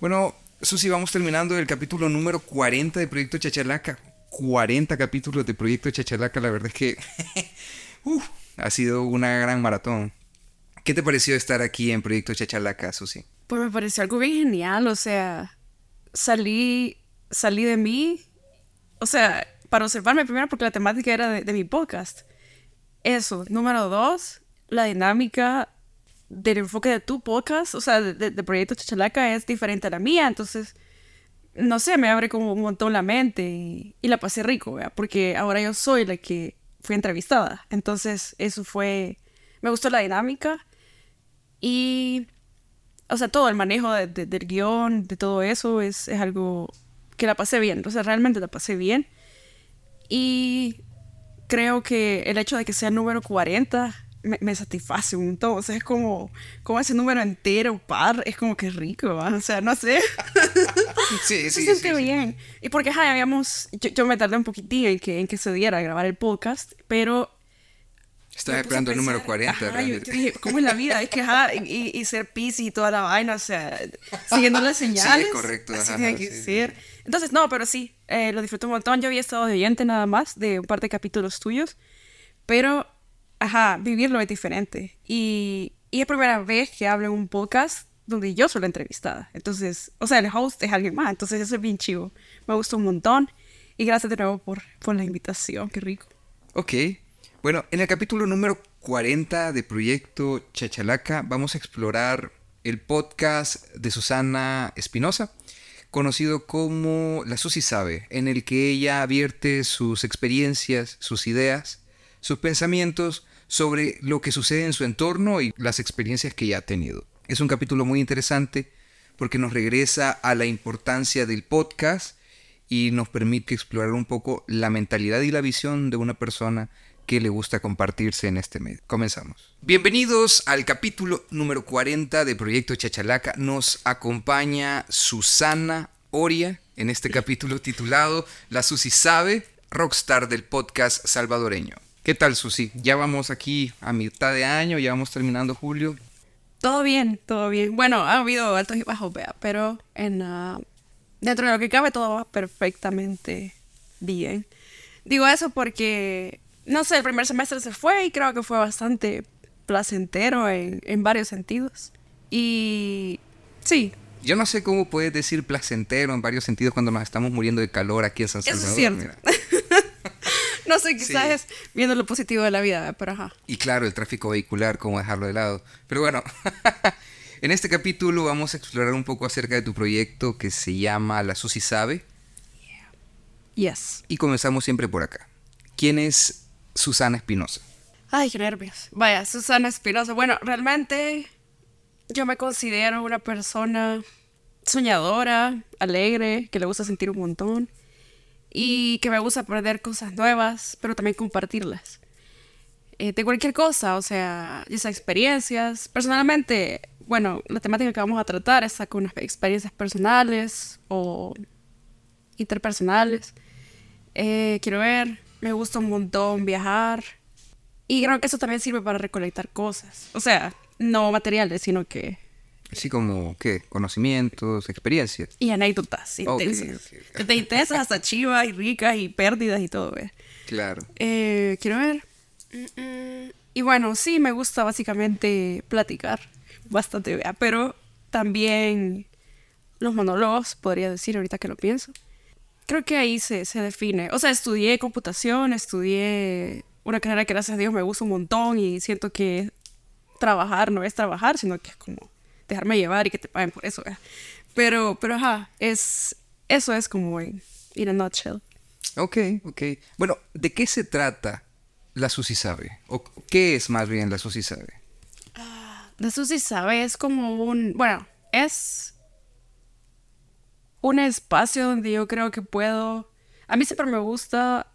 Bueno, Susi, vamos terminando el capítulo número 40 de Proyecto Chachalaca. 40 capítulos de Proyecto Chachalaca, la verdad es que ha sido una gran maratón. ¿Qué te pareció estar aquí en Proyecto Chachalaca, Susi? Pues me pareció algo bien genial, o sea, salí, salí de mí, o sea, para observarme primero porque la temática era de, mi podcast. Eso, número dos, la dinámica del enfoque de tu podcast, o sea, de, Proyecto Chachalaca es diferente a la mía, entonces, no sé, me abre como un montón la mente y, la pasé rico, porque ahora yo soy la que fui entrevistada, entonces eso fue, me gustó la dinámica y, o sea, todo el manejo del guion, de todo eso, es, es algo que la pasé bien, o sea, realmente la pasé bien. Y creo que el hecho de que sea número 40 me, satisface un montón. O sea, es como, como ese número entero, par, es como que rico, O sea, no sé. Sí, sí, se siente bien. Y porque, ja, habíamos, yo, me tardé un poquitín en que, en que se diera a grabar el podcast, pero estaba esperando el número 40. ¿cómo es la vida? Es que, y, y, ser pis y toda la vaina, o sea, siguiendo las señales. Sí, correcto. Así tiene que ser. Entonces, no, pero sí, eh, lo disfruto un montón. Yo había estado de oyente nada más de un par de capítulos tuyos, pero, ajá, vivirlo es diferente. Y, y es primera vez que hablo en un podcast donde yo soy la entrevistada. Entonces, o sea, el host es alguien más. Entonces, eso es bien chivo. Me gustó un montón. Y gracias de nuevo por, por la invitación. Qué rico. Ok. Bueno, en el capítulo número 40 de Proyecto Chachalaca vamos a explorar el podcast de Susana Espinosa, conocido como La Susi Sabe, en el que ella avierte sus experiencias, sus ideas, sus pensamientos sobre lo que sucede en su entorno y las experiencias que ella ha tenido. Es un capítulo muy interesante porque nos regresa a la importancia del podcast y nos permite explorar un poco la mentalidad y la visión de una persona que le gusta compartirse en este medio. Comenzamos. Bienvenidos al capítulo número 40 de Proyecto Chachalaca. Nos acompaña Susana Oria en este capítulo titulado La Susi sabe, rockstar del podcast salvadoreño. ¿Qué tal, Susi? Ya vamos aquí a mitad de año, ya vamos terminando julio. Todo bien, todo bien. Bueno, ha habido altos y bajos, pero en, ah, dentro de lo que cabe todo va perfectamente bien. Digo eso porque no sé, el primer semestre se fue y creo que fue bastante placentero en, en varios sentidos. Y sí. Yo no sé cómo puedes decir placentero en varios sentidos cuando nos estamos muriendo de calor aquí en San Salvador. Eso es cierto. no sé, quizás es viendo lo positivo de la vida, pero ajá. Y claro, el tráfico vehicular, cómo dejarlo de lado. Pero bueno, en este capítulo vamos a explorar un poco acerca de tu proyecto que se llama La Susi Sabe. Yes. Y comenzamos siempre por acá. ¿Quién es Susana Espinosa? Ay, qué nervios. Vaya, Susana Espinosa. Bueno, realmente yo me considero una persona soñadora, alegre, que le gusta sentir un montón y que me gusta aprender cosas nuevas, pero también compartirlas. Eh, de cualquier cosa, o sea, esas experiencias. Personalmente, bueno, la temática que vamos a tratar es con experiencias personales o interpersonales. Eh, quiero ver, me gusta un montón viajar. Y creo que eso también sirve para recolectar cosas. O sea, no materiales, sino que... Así como, ¿qué? Conocimientos, experiencias. Y anécdotas intensas. Te intensas hasta chivas y ricas y pérdidas y todo, ¿ves? Claro. Eh, quiero ver. Y bueno, sí, me gusta básicamente platicar. Bastante, ¿vea? Pero también los monólogos, podría decir ahorita que lo pienso creo que ahí se, se define. O sea, estudié computación, estudié una carrera que gracias a Dios me gusta un montón y siento que trabajar no es trabajar, sino que es como dejarme llevar y que te paguen por eso. Pero, pero ajá, es, eso es como en in a nutshell. Ok, ok. Bueno, ¿de qué se trata la Susi Sabe? ¿O qué es más bien la Susi Sabe? la Susi Sabe es como un, bueno, es un espacio donde yo creo que puedo... A mí siempre me gusta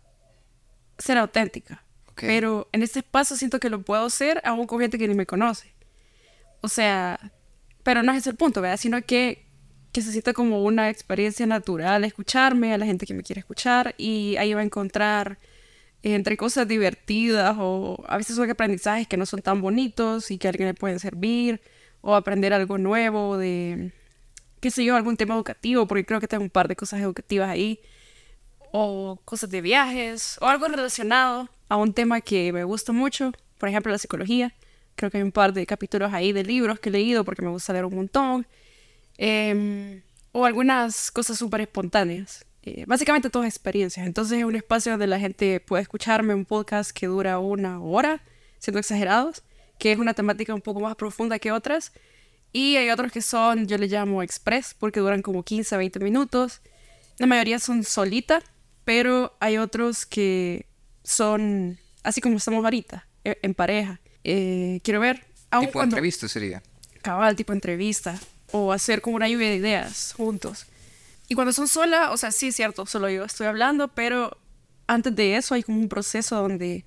ser auténtica, pero en este espacio siento que lo puedo ser aún con gente que ni me conoce. O sea, pero no es el punto, ¿verdad? Sino que, que se siente como una experiencia natural escucharme a la gente que me quiere escuchar y ahí va a encontrar entre cosas divertidas o a veces son aprendizajes que no son tan bonitos y que a alguien le pueden servir o aprender algo nuevo de qué sé yo, algún tema educativo, porque creo que tengo un par de cosas educativas ahí, o cosas de viajes, o algo relacionado a un tema que me gusta mucho, por ejemplo, la psicología. Creo que hay un par de capítulos ahí de libros que he leído porque me gusta leer un montón. Em, o algunas cosas súper espontáneas. Eh, básicamente todas experiencias. Entonces es un espacio donde la gente puede escucharme un podcast que dura una hora, siendo exagerados, que es una temática un poco más profunda que otras. Y hay otros que son, yo le llamo express, porque duran como 15 a 20 minutos. La mayoría son solita, pero hay otros que son así como estamos ahorita, e, en pareja. Eh, quiero ver. Aun tipo entrevista sería. Cabal, tipo entrevista. O hacer como una lluvia de ideas juntos. Y cuando son sola, o sea, sí es cierto, solo yo estoy hablando, pero antes de eso hay como un proceso donde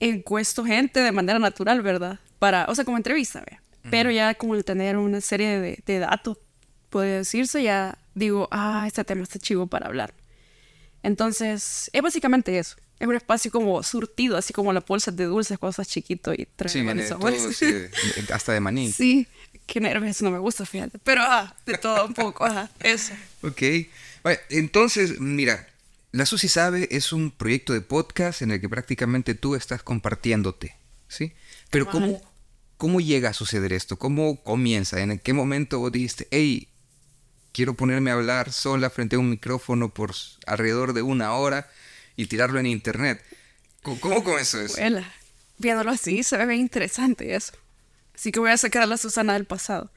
encuesto gente de manera natural, ¿verdad? Para, o sea, como entrevista, ¿ve? Pero ya como el tener una serie de, de, datos, puede decirse, ya digo, ah, este tema está chivo para hablar. Entonces, es básicamente eso. Es un espacio como surtido, así como la bolsa de dulces cosas chiquito y trae sí, hasta de maní. Sí, qué nervios, no me gusta, fíjate. Pero, ah, de todo un poco, ajá, eso. Ok. entonces, mira, La Susi Sabe es un proyecto de podcast en el que prácticamente tú estás compartiéndote, ¿sí? Pero ¿cómo, ¿cómo llega a suceder esto? ¿Cómo comienza? ¿En qué momento vos dijiste, hey, quiero ponerme a hablar sola frente a un micrófono por alrededor de una hora y tirarlo en internet? ¿Cómo, comenzó eso? Bueno, viéndolo así, se ve interesante eso. Así que voy a sacar a la Susana del pasado.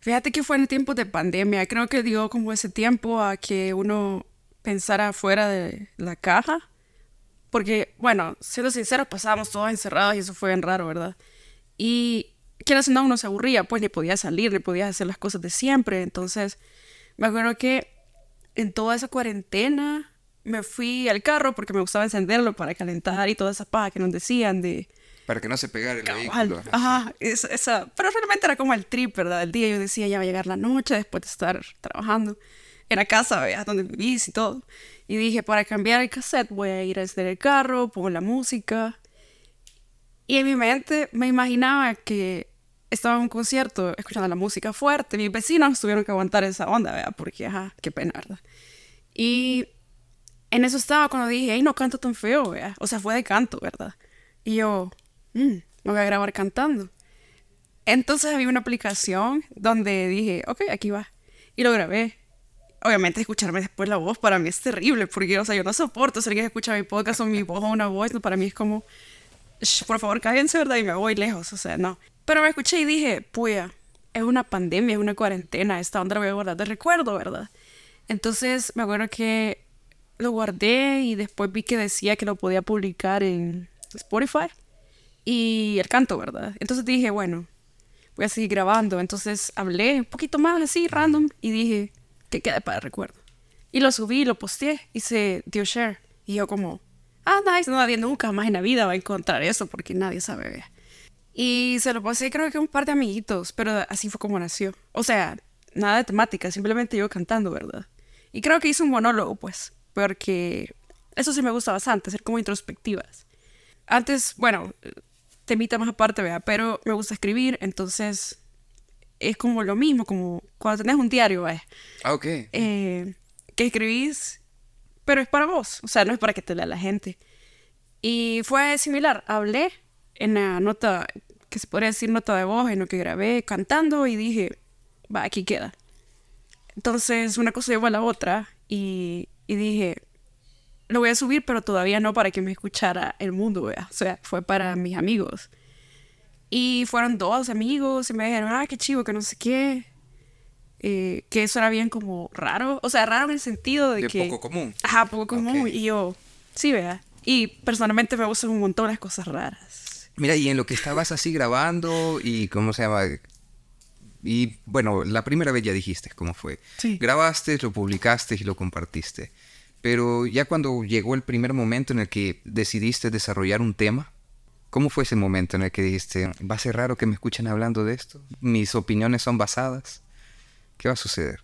fíjate que fue en tiempos de pandemia. Creo que dio como ese tiempo a que uno pensara fuera de la caja. Porque, bueno, siendo sinceros, pasábamos todos encerrados y eso fue bien raro, ¿verdad? Y quieras no, uno se aburría, pues ni podía salir, ni podía hacer las cosas de siempre. Entonces, me acuerdo que en toda esa cuarentena me fui al carro porque me gustaba encenderlo para calentar y toda esa paja que nos decían de para que no se pegara el vehículo. Ajá, esa, pero realmente era como el trip, ¿verdad? El día yo decía, ya va a llegar la noche después de estar trabajando en la casa, ¿verdad? Donde vivís y todo. Y dije, para cambiar el cassette voy a ir a encender el carro, pongo la música. Y en mi mente me imaginaba que estaba en un concierto escuchando la música fuerte. Mis vecinos tuvieron que aguantar esa onda, ¿verdad? Porque, ajá, qué pena, ¿verdad? Y en eso estaba cuando dije, ay, no canto tan feo, ¿verdad? O sea, fue de canto, ¿verdad? Y yo, Mm, me voy a grabar cantando. Entonces había una aplicación donde dije, ok, aquí va. Y lo grabé. Obviamente escucharme después la voz para mí es terrible, porque, o sea, yo no soporto ser que escucha mi podcast o mi voz o una voz, para mí es como, por favor, cállense, ¿verdad? Y me voy lejos, o sea, no. Pero me escuché y dije, puya, es una pandemia, es una cuarentena, esta onda la voy a guardar de recuerdo, ¿verdad? Entonces me acuerdo que lo guardé y después vi que decía que lo podía publicar en Spotify y el canto, ¿verdad? Entonces dije, bueno, voy a seguir grabando. Entonces hablé un poquito más así, random, y dije, que quede para el recuerdo. Y lo subí, lo posteé y se dio share. Y yo como, ah, nice, nadie nunca más en la vida va a encontrar eso porque nadie sabe. Y se lo pasé creo que un par de amiguitos, pero así fue como nació. O sea, nada de temática, simplemente yo cantando, ¿verdad? Y creo que hice un monólogo, pues, porque eso sí me gusta bastante, ser como introspectivas. Antes, bueno, temita más aparte, vea, pero me gusta escribir, entonces es como lo mismo, como cuando tenés un diario, vea. Ah, ok. Eh, que escribís, pero es para vos, o sea, no es para que te lea la gente. Y fue similar, hablé en la nota, que se podría decir nota de voz, en lo que grabé cantando y dije, va, aquí queda. Entonces una cosa llevó a la otra y, y dije, lo voy a subir, pero todavía no para que me escuchara el mundo, ¿vea? O sea, fue para mis amigos. Y fueron dos amigos y me dijeron, ah, qué chivo, que no sé qué. Eh, que eso era bien como raro. O sea, raro en el sentido de, que... poco común. Ajá, poco común. Y yo, sí, vea. Y personalmente me gustan un montón las cosas raras. Mira, y en lo que estabas así grabando y cómo se llama... Y bueno, la primera vez ya dijiste cómo fue. Sí. Grabaste, lo publicaste y lo compartiste. Pero ya cuando llegó el primer momento en el que decidiste desarrollar un tema, ¿cómo fue ese momento en el que dijiste, va a ser raro que me escuchen hablando de esto? Mis opiniones son basadas. ¿Qué va a suceder?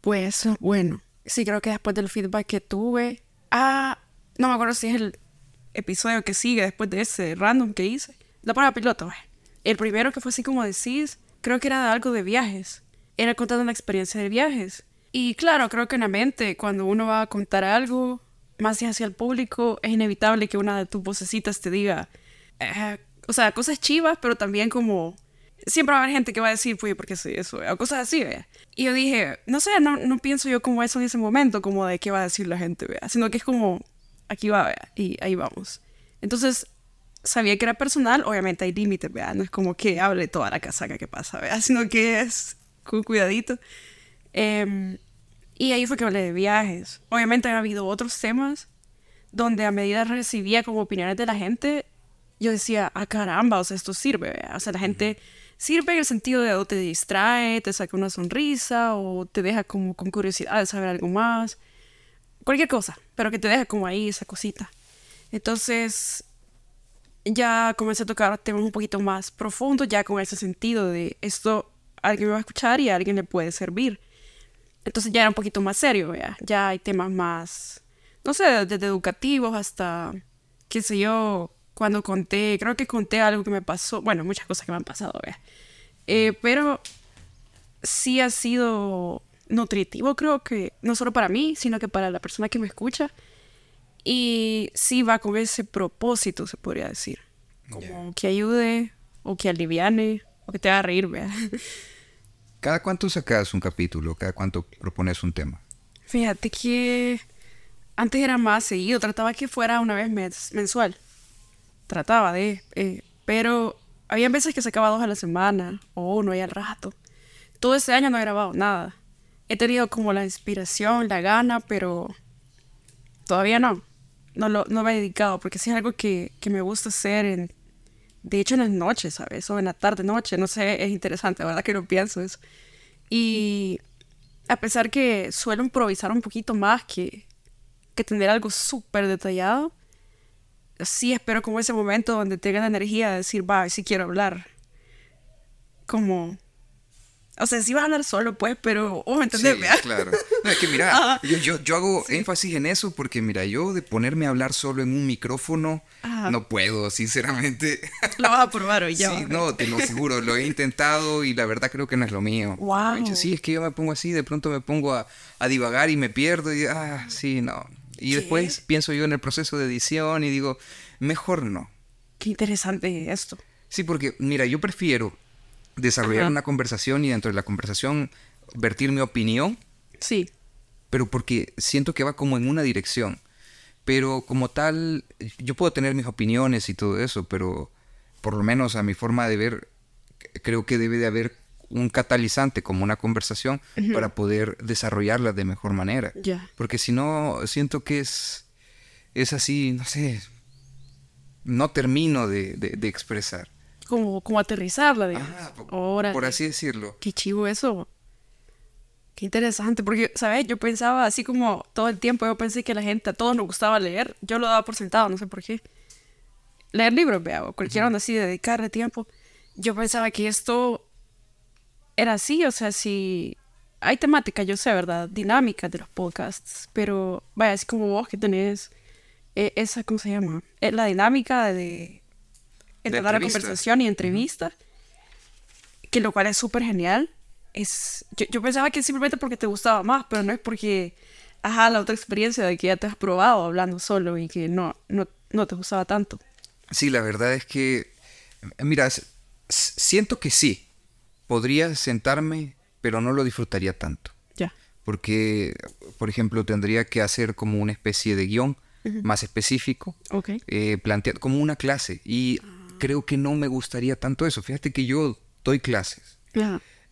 Pues bueno, sí creo que después del feedback que tuve, ah, no me acuerdo si es el episodio que sigue después de ese random que hice, la prueba piloto. El primero que fue así como decís, creo que era algo de viajes. Era contando una experiencia de viajes. Y claro, creo que en la mente, cuando uno va a contar algo, más hacia el público, es inevitable que una de tus vocecitas te diga, eh, o sea, cosas chivas, pero también como siempre va a haber gente que va a decir, pues, ¿por qué soy eso? O cosas así, ¿vea? Y yo dije, no sé, no, no pienso yo como eso en ese momento, como de qué va a decir la gente, ¿vea? Sino que es como, aquí va, ¿vea? Y ahí vamos. Entonces, sabía que era personal, obviamente hay límites, ¿vea? No es como que hable toda la casaca que pasa, ¿vea? Sino que es con cuidadito. Em, y ahí fue que hablé de viajes. Obviamente ha habido otros temas donde a medida recibía como opiniones de la gente, yo decía, ah, caramba, o sea, esto sirve, ¿vea? O sea, la gente sirve en el sentido de o te distrae, te saca una sonrisa o te deja como con curiosidad de saber algo más. Cualquier cosa, pero que te deja como ahí esa cosita. Entonces ya comencé a tocar temas un poquito más profundos, ya con ese sentido de esto alguien me va a escuchar y alguien le puede servir. Entonces ya era un poquito más serio, ya, ya hay temas más, no sé, desde educativos hasta, qué sé yo, cuando conté, creo que conté algo que me pasó, bueno, muchas cosas que me han pasado, eh, pero sí ha sido nutritivo, creo que, no solo para mí, sino que para la persona que me escucha. Y sí va con ese propósito, se podría decir. Como que ayude, o que aliviane, o que te haga reír, vea. ¿Cada cuánto sacas un capítulo? ¿Cada cuánto propones un tema? Fíjate que antes era más seguido, trataba que fuera una vez mensual trataba de, eh, pero había veces que sacaba dos a la semana o uno y al rato. Todo este año no he grabado nada. He tenido como la inspiración, la gana, pero todavía no. No, lo, no me he dedicado porque sí es algo que, que me gusta hacer en, de hecho en las noches, ¿sabes? O en la tarde, noche, no sé, es interesante, la verdad que no pienso eso. Y a pesar que suelo improvisar un poquito más que, que tener algo súper detallado, sí espero como ese momento donde tenga la energía de decir, va, si quiero hablar. Como, o sea, sí vas a hablar solo, pues, pero, oh, ¿entendés? Sí, claro. No, es que mira, yo, yo, yo, hago énfasis en eso porque, mira, yo de ponerme a hablar solo en un micrófono, no puedo, sinceramente. Lo vas a probar hoy ya. Sí, no, te lo aseguro, lo he intentado y la verdad creo que no es lo mío. Wow. Sí, es que yo me pongo así, de pronto me pongo a, a divagar y me pierdo y, ah, sí, no, y después pienso yo en el proceso de edición y digo, mejor no. Qué interesante esto. Sí, porque mira, yo prefiero desarrollar una conversación y dentro de la conversación vertir mi opinión. Sí. Pero porque siento que va como en una dirección. Pero como tal, yo puedo tener mis opiniones y todo eso, pero por lo menos a mi forma de ver, creo que debe de haber un catalizante como una conversación para poder desarrollarla de mejor manera. Porque si no, siento que es, es así, no sé, no termino de, de, expresar. Como, como aterrizarla, digamos. por, así decirlo. Qué chivo eso. Qué interesante, porque, ¿sabes? Yo pensaba así como todo el tiempo, yo pensé que a la gente, a todos nos gustaba leer. Yo lo daba por sentado, no sé por qué. Leer libros, vea, o cualquier onda así, dedicarle tiempo. Yo pensaba que esto era así, o sea, si hay temática, yo sé, ¿verdad? Dinámica de los podcasts, pero vaya, así como vos que tenés eh, esa, ¿cómo se llama? Eh, la dinámica de entrar a conversación y entrevista, que lo cual es súper genial. Es, yo, pensaba que simplemente porque te gustaba más, pero no es porque, ajá, la otra experiencia de que ya te has probado hablando solo y que no, no, no te gustaba tanto. Sí, la verdad es que, mira, siento que sí, podría sentarme, pero no lo disfrutaría tanto. Ya. Porque, por ejemplo, tendría que hacer como una especie de guion más específico, okay. eh, planteado como una clase. Y creo que no me gustaría tanto eso. Fíjate que yo doy clases.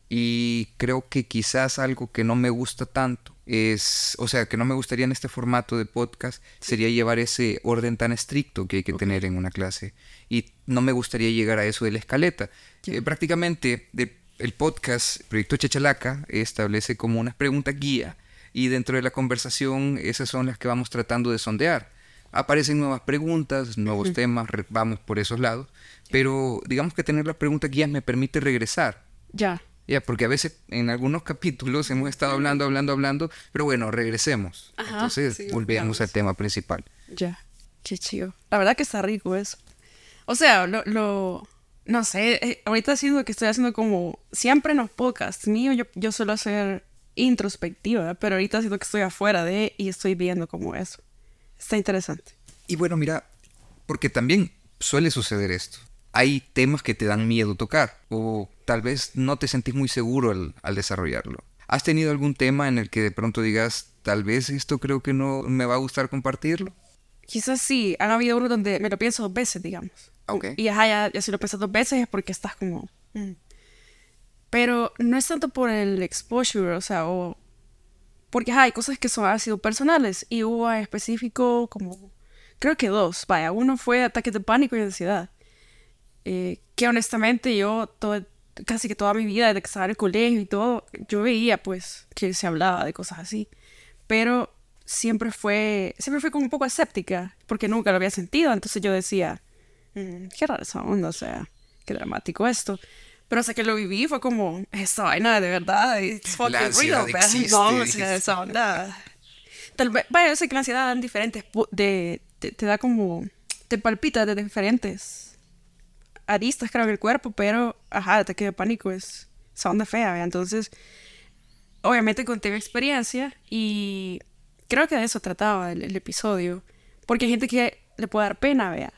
Y creo que quizás algo que no me gusta tanto es, o sea, que no me gustaría en este formato de podcast sería llevar ese orden tan estricto que hay que tener en una clase. Y no me gustaría llegar a eso de la escaleta. Eh, prácticamente de el podcast Proyecto Chachalaca establece como unas preguntas guía y dentro de la conversación esas son las que vamos tratando de sondear. Aparecen nuevas preguntas, nuevos temas, vamos por esos lados, pero digamos que tener la pregunta guía me permite regresar. Ya. Ya, porque a veces en algunos capítulos hemos estado hablando, hablando, hablando, pero bueno, regresemos. Entonces volvemos al tema principal. Ya, qué chido. La verdad que está rico eso. O sea, lo no sé, eh, ahorita siento que estoy haciendo como, siempre en los podcasts míos yo, yo suelo hacer introspectiva, pero ahorita siento que estoy afuera de y estoy viendo como eso. Está interesante. Y bueno, mira, porque también suele suceder esto. Hay temas que te dan miedo tocar o tal vez no te sentís muy seguro al, al desarrollarlo. ¿Has tenido algún tema en el que de pronto digas, tal vez esto creo que no me va a gustar compartirlo? Quizás sí, han habido unos donde me lo pienso dos veces, digamos. Ok. Y ajá, ya, ya si lo piensas dos veces es porque estás como... mm. Pero no es tanto por el exposure, o sea, o... Porque hay cosas que son, han sido personales y hubo en específico como... Creo que dos, vaya, uno fue ataques de pánico y ansiedad. Eh, que honestamente yo todo, casi que toda mi vida, desde que estaba en el colegio y todo, yo veía pues que se hablaba de cosas así. Pero siempre fue, siempre fui como un poco escéptica, porque nunca lo había sentido. Entonces yo decía, "Mm, qué raro esa onda, o sea, qué dramático esto. Pero hasta que lo viví fue como, esta vaina de verdad, it's fucking real. No, o sea, esa onda. Tal vez, vaya, yo sé que la ansiedad dan diferentes, de, te, te da como, te palpita de diferentes aristas, creo, en el cuerpo, pero, ajá, el ataque de pánico es esa onda fea, ¿vea? Entonces, obviamente conté mi experiencia y creo que de eso trataba el, el episodio. Porque hay gente que le puede dar pena, vea.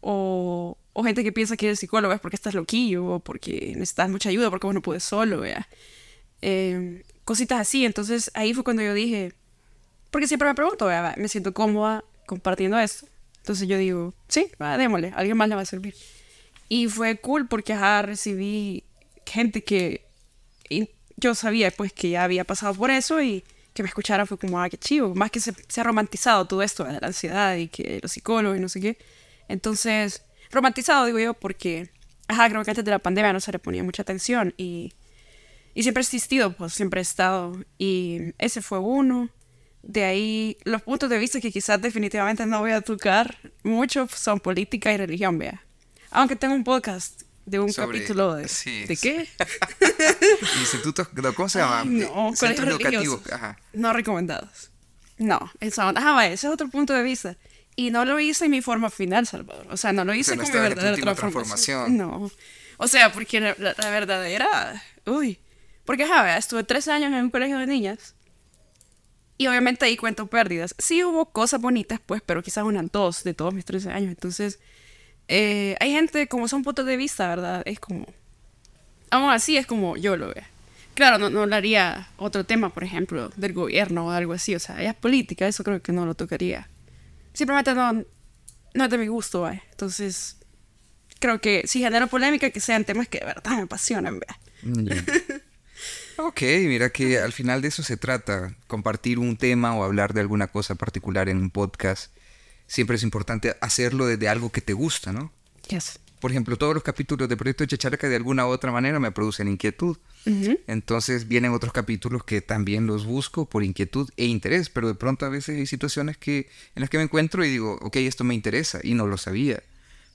O, o gente que piensa que eres psicólogo es porque estás loquillo o porque necesitas mucha ayuda porque vos no puedes solo, vea. Eh, cositas así. Entonces ahí fue cuando yo dije, porque siempre me pregunto, vea, me siento cómoda compartiendo esto. Entonces yo digo, sí, va, démosle, alguien más le va a servir. Y fue cool porque ajá, recibí gente que yo sabía pues que ya había pasado por eso y que me escuchara fue como, ah, qué chivo. Más que se, se ha romantizado todo esto la ansiedad y que los psicólogos y no sé qué. Entonces, romantizado digo yo porque, ajá, creo que antes de la pandemia no se le ponía mucha atención y, y siempre he existido, pues siempre he estado. Y ese fue uno. De ahí, los puntos de vista que quizás definitivamente no voy a tocar mucho son política y religión, vea. Aunque tengo un podcast de un Sobre- capítulo de... sí, ¿De qué? Institutos, no, ¿cómo se llama? Ay, no, Centros educativos. Ajá. No recomendados. No, esa onda. Ese es otro punto de vista. Y no lo hice en mi forma final, Salvador. O sea, no lo hice no con mi verdadera última transformación. No. O sea, porque la, la- verdadera... Uy. Porque, vea, estuve tres años en un colegio de niñas. Y obviamente ahí cuento pérdidas. Sí hubo cosas bonitas, pues, pero quizás unas dos de todos mis 13 años. Entonces, eh, hay gente, como son puntos de vista, ¿verdad? Es como... Aún así es como yo lo veo. Claro, no, no hablaría otro tema, por ejemplo, del gobierno o algo así. O sea, ya es política, eso creo que no lo tocaría. Simplemente no, no es de mi gusto, ¿vale? Entonces, creo que si genero polémica, que sean temas que de verdad me apasionan. Ya. Ok, mira que al final de eso se trata, compartir un tema o hablar de alguna cosa particular en un podcast. Siempre es importante hacerlo desde algo que te gusta, ¿no? Yes. Por ejemplo, todos los capítulos de Proyecto Chacharaca de alguna u otra manera me producen inquietud. Entonces vienen otros capítulos que también los busco por inquietud e interés, pero de pronto a veces hay situaciones que, en las que me encuentro y digo, ok, esto me interesa y no lo sabía.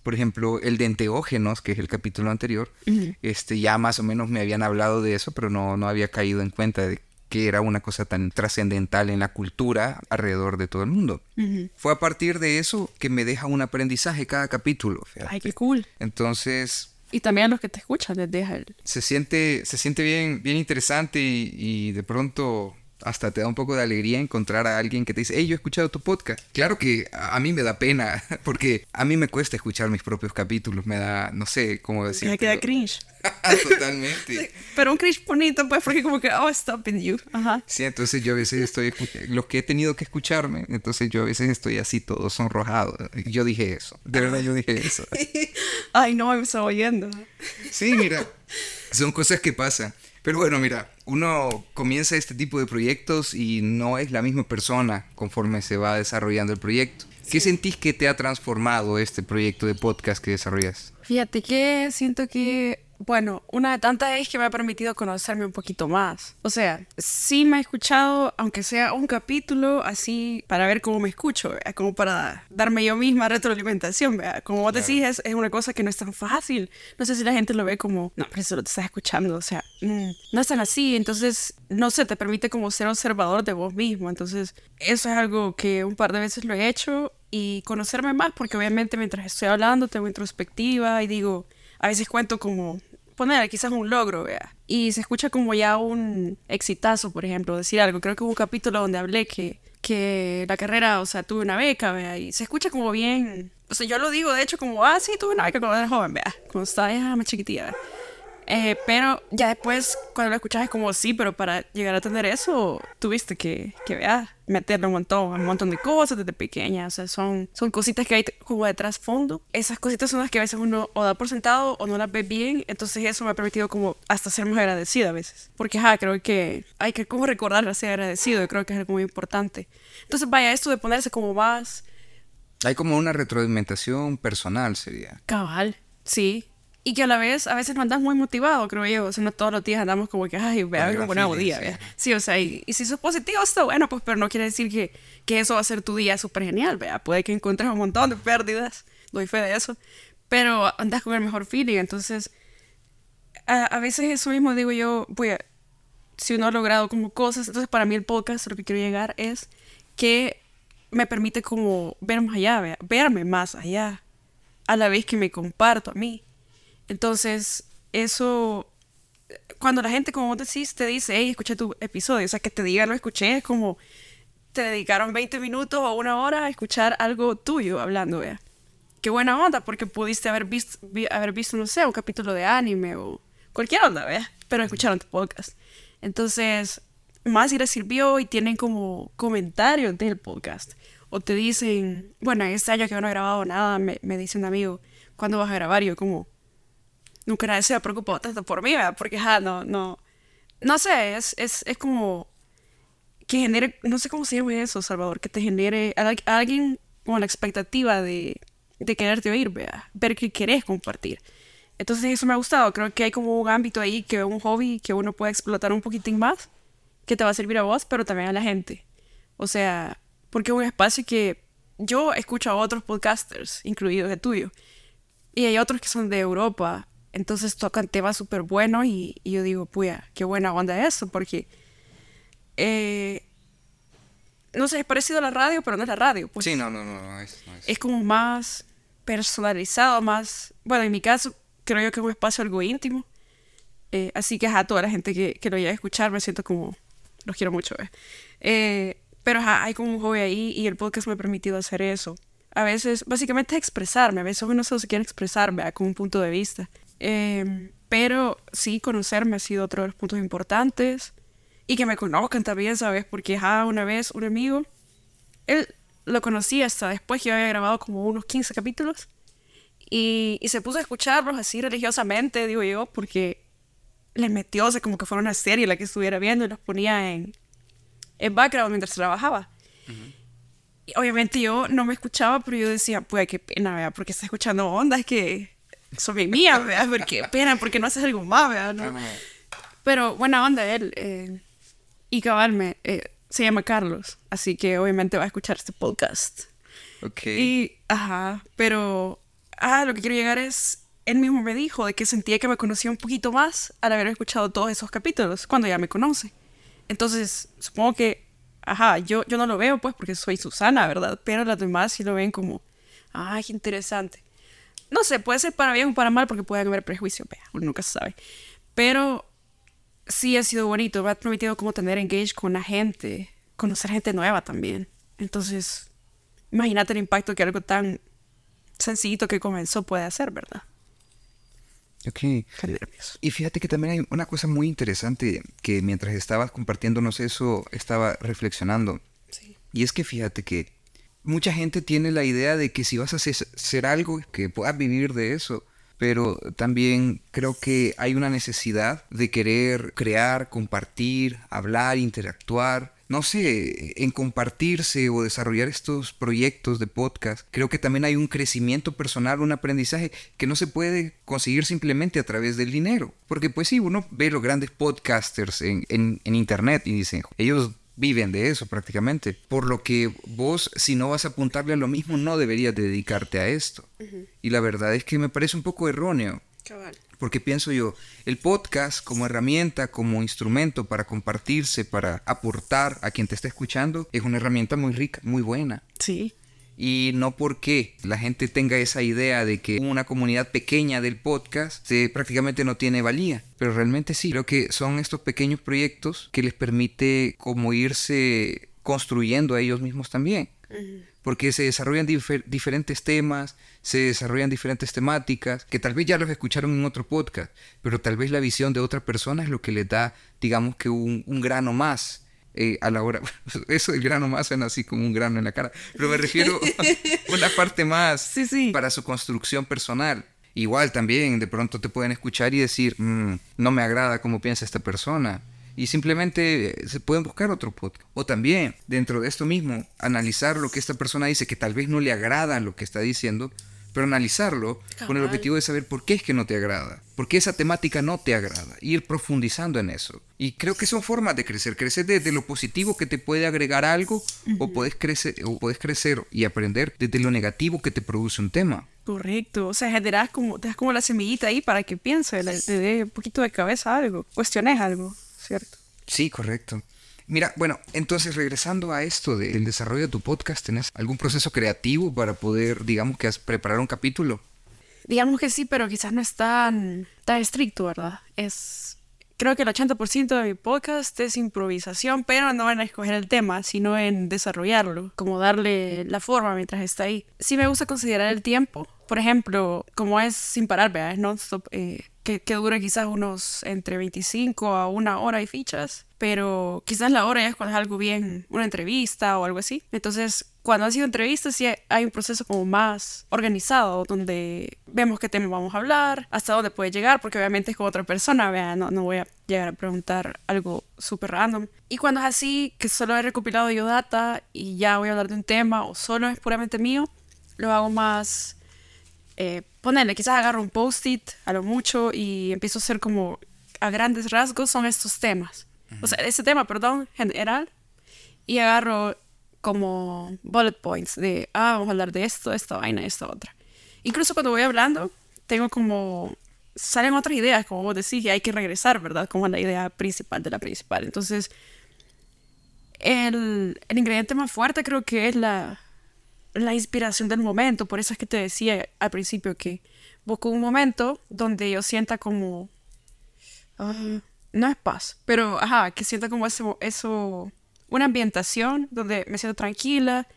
Por ejemplo, el de enteógenos, que es el capítulo anterior, este, ya más o menos me habían hablado de eso, pero no, no había caído en cuenta de que era una cosa tan trascendental en la cultura alrededor de todo el mundo. Ujú. Fue a partir de eso que me deja un aprendizaje cada capítulo. fíjate. Ay, qué cool. Entonces, Y también a los que te escuchan les deja el... se siente, se siente bien, bien interesante y, y de pronto hasta te da un poco de alegría encontrar a alguien que te dice, hey, yo he escuchado tu podcast. Claro que a, mí me da pena, porque a mí me cuesta escuchar mis propios capítulos, me da, no sé cómo decir. Me queda cringe. Totalmente. Pero un cringe bonito, pues, porque como que, oh, stopping you. Ajá. Sí, entonces yo a veces estoy, los que he tenido que escucharme, entonces yo a veces estoy así todo sonrojado. Yo dije eso, de verdad yo dije eso. Ay, no, me estaba oyendo. Sí, mira, son cosas que pasan. Pero bueno, mira, uno comienza este tipo de proyectos y no es la misma persona conforme se va desarrollando el proyecto. ¿Qué sentís que te ha transformado este proyecto de podcast que desarrollas? Fíjate que siento que, bueno, una de tantas es que me ha permitido conocerme un poquito más. O sea, sí me he escuchado, aunque sea un capítulo, así para ver cómo me escucho, como para darme yo misma retroalimentación. Como vos decís, es, es una cosa que no es tan fácil. No sé si la gente lo ve como, no, pero solo te estás escuchando. O sea, mm, no es tan así. Entonces, no sé, te permite como ser observador de vos mismo. Entonces, eso es algo que un par de veces lo he hecho y conocerme más, porque obviamente mientras estoy hablando tengo introspectiva y digo, a veces cuento como, poner quizás un logro, vea, y se escucha como ya un exitazo, por ejemplo, decir algo. Creo que hubo un capítulo donde hablé que, que la carrera, o sea, tuve una beca, vea, y se escucha como bien, o sea, yo lo digo de hecho como, ah, sí, tuve una beca cuando era joven, vea, cuando estaba ya más chiquitilla, vea. Eh, pero ya después, cuando lo escuchas, es como sí, pero para llegar a tener eso, tuviste que, que vea, meterle un montón, un montón de cosas desde pequeña. O sea, son, son cositas que hay como de trasfondo. Esas cositas son las que a veces uno o da por sentado o no las ve bien. Entonces, eso me ha permitido como hasta ser más agradecida a veces. Porque, ja, creo que hay que como recordar ser agradecido. Yo creo que es algo muy importante. Entonces, vaya, esto de ponerse como más. Hay como una retroalimentación personal, sería. Cabal, sí. Y que a la vez, a veces no andas muy motivado, creo yo. O sea, no todos los días andamos como que, ay, vea, un nuevo día. Sí. o sea, y, si sos positivo está bueno, pues, pero no quiere decir que, que eso va a ser tu día súper genial, vea. Puede que encuentres un montón de pérdidas, doy fe de eso. Pero andas con el mejor feeling, entonces, a, a veces eso mismo digo yo, voy si uno ha logrado como cosas, entonces para mí el podcast, lo que quiero llegar es que me permite como ver más allá, vea, verme más allá, a la vez que me comparto a mí. Entonces, eso, cuando la gente, como vos decís, te dice, hey, escuché tu episodio, o sea, que te diga lo escuché, es como te dedicaron 20 minutos o una hora a escuchar algo tuyo hablando, vea. Qué buena onda, porque pudiste haber visto, haber visto, no sé, un capítulo de anime o cualquier onda, vea, pero escucharon tu podcast. Entonces, más si les sirvió y tienen como comentarios del podcast. O te dicen, bueno, este año que no he grabado nada, me, me dice un amigo, ¿cuándo vas a grabar? Y yo como, nunca nadie se ha preocupado tanto por mí, ¿verdad? Porque, ja, no, no, no sé, es, es, es como que genere, no sé cómo se llama eso, Salvador, que te genere a, alguien con la expectativa de, de quererte oír, ¿verdad? ver que querés compartir. Entonces eso me ha gustado, creo que hay como un ámbito ahí, que un hobby que uno puede explotar un poquitín más, que te va a servir a vos, pero también a la gente. O sea, porque es un espacio que yo escucho a otros podcasters, incluidos el tuyo, y hay otros que son de Europa, entonces tocan temas súper buenos y, yo digo, puya, qué buena onda eso, porque eh, no sé, es parecido a la radio, pero no es la radio. Pues. Sí, no, no, no, no, es, es. como más personalizado, más, bueno, en mi caso creo yo que es un espacio algo íntimo. Eh, así que a toda la gente que, que lo vaya a escuchar me siento como, los quiero mucho. Eh. eh pero hay como un hobby ahí y el podcast me ha permitido hacer eso. A veces, básicamente expresarme, a veces uno solo se quiere expresar, con un punto de vista. Em, pero sí, conocerme ha sido otro de los puntos importantes. Y que me conozcan también, ¿sabes? Porque ah, una vez un amigo, él lo conocí hasta después que yo había grabado como unos 15 capítulos. Y, y se puso a escucharlos así religiosamente, digo yo, porque le metió, o sea, como que fuera una serie la que estuviera viendo y los ponía en, en background mientras trabajaba. Y obviamente yo no me escuchaba, pero yo decía, pues qué pena, ¿verdad? Porque está escuchando ondas que son mía, ¿verdad? Porque pena, porque no haces algo más, ¿verdad? ¿No? Pero buena onda él. Eh, y cabalme, eh, se llama Carlos, así que obviamente va a escuchar este podcast. Ok. Y, ajá, pero, ah, lo que quiero llegar es, él mismo me dijo de que sentía que me conocía un poquito más al haber escuchado todos esos capítulos, cuando ya me conoce. Entonces, supongo que, ajá, yo, yo no lo veo pues porque soy Susana, ¿verdad? Pero las demás sí lo ven como, ay, qué interesante no sé, puede ser para bien o para mal porque puede haber prejuicio, uno nunca se sabe. Pero sí ha sido bonito, me ha permitido como tener engage con la gente, conocer gente nueva también. Entonces, imagínate el impacto que algo tan sencillito que comenzó puede hacer, ¿verdad? Ok. Y fíjate que también hay una cosa muy interesante que mientras estabas compartiéndonos eso, estaba reflexionando. Sí. Y es que fíjate que mucha gente tiene la idea de que si vas a hacer algo, que puedas vivir de eso. Pero también creo que hay una necesidad de querer crear, compartir, hablar, interactuar. No sé, en compartirse o desarrollar estos proyectos de podcast, creo que también hay un crecimiento personal, un aprendizaje que no se puede conseguir simplemente a través del dinero. Porque pues sí, uno ve los grandes podcasters en, en, en internet y dicen, ellos viven de eso prácticamente. Por lo que vos, si no vas a apuntarle a lo mismo, no deberías dedicarte a esto. Y la verdad es que me parece un poco erróneo. Porque pienso yo, el podcast como herramienta, como instrumento para compartirse, para aportar a quien te está escuchando, es una herramienta muy rica, muy buena. Sí. Y no porque la gente tenga esa idea de que una comunidad pequeña del podcast se, prácticamente no tiene valía. Pero realmente sí, creo que son estos pequeños proyectos que les permite como irse construyendo a ellos mismos también. Porque se desarrollan diferentes temas, se desarrollan diferentes temáticas, que tal vez ya los escucharon en otro podcast, pero tal vez la visión de otra persona es lo que les da, digamos que un, un grano más eh, a la hora, eso el grano más suena así como un grano en la cara, pero me refiero a una parte más para su construcción personal. Igual también de pronto te pueden escuchar y decir, mm, no me agrada cómo piensa esta persona. Y simplemente eh, se pueden buscar otro podcast. O también, dentro de esto mismo, analizar lo que esta persona dice que tal vez no le agrada lo que está diciendo, pero analizarlo con el objetivo de saber por qué es que no te agrada, por qué esa temática no te agrada, ir profundizando en eso. Y creo que son formas de crecer, crecer desde lo positivo que te puede agregar algo o, puedes crecer, o puedes crecer y aprender desde lo negativo que te produce un tema. Correcto, o sea, generas como, te das como la semillita ahí para que piense, le, le dé un poquito de cabeza a algo, cuestiones algo, ¿cierto? Sí, correcto. Mira, bueno, entonces regresando a esto del desarrollo de tu podcast, ¿tenés algún proceso creativo para poder, digamos que preparar un capítulo? Digamos que sí, pero quizás no es tan, tan estricto, ¿verdad? Es, creo que el 80% de mi podcast es improvisación, pero no en escoger el tema, sino en desarrollarlo, como darle la forma mientras está ahí. Sí me gusta considerar el tiempo. Por ejemplo, como es sin parar, ¿verdad? Es non-stop. Eh, que, que dura quizás unos entre 25 a una hora y fichas, pero quizás la hora es cuando es algo bien, una entrevista o algo así. Entonces, cuando ha sido entrevistas, sí hay un proceso como más organizado, donde vemos qué tema vamos a hablar, hasta dónde puede llegar, porque obviamente es con otra persona, vea, no, no voy a llegar a preguntar algo súper random. Y cuando es así, que solo he recopilado yo data y ya voy a hablar de un tema, o solo es puramente mío, lo hago más eh, ponerle, quizás agarro un post-it a lo mucho y empiezo a hacer como a grandes rasgos son estos temas. O sea, ese tema, perdón, general. Y agarro como bullet points de, ah, vamos a hablar de esto, esta vaina, esta otra. Incluso cuando voy hablando, tengo como, salen otras ideas, como vos decís, y hay que regresar, ¿verdad? Como a la idea principal de la principal. Entonces, el, el ingrediente más fuerte creo que es la, la inspiración del momento. Por eso es que te decía al principio que busco un momento donde yo sienta como... Ah, no es paz, pero ajá, que sienta como eso, eso, una ambientación donde me siento tranquila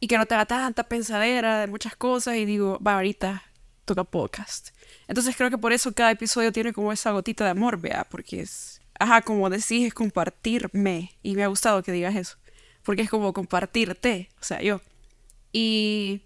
y que no te haga tanta pensadera de muchas cosas y digo, va, ahorita toca podcast. Entonces creo que por eso cada episodio tiene como esa gotita de amor, vea, porque es, ajá, como decís, es compartirme y me ha gustado que digas eso, porque es como compartirte, o sea, yo. Y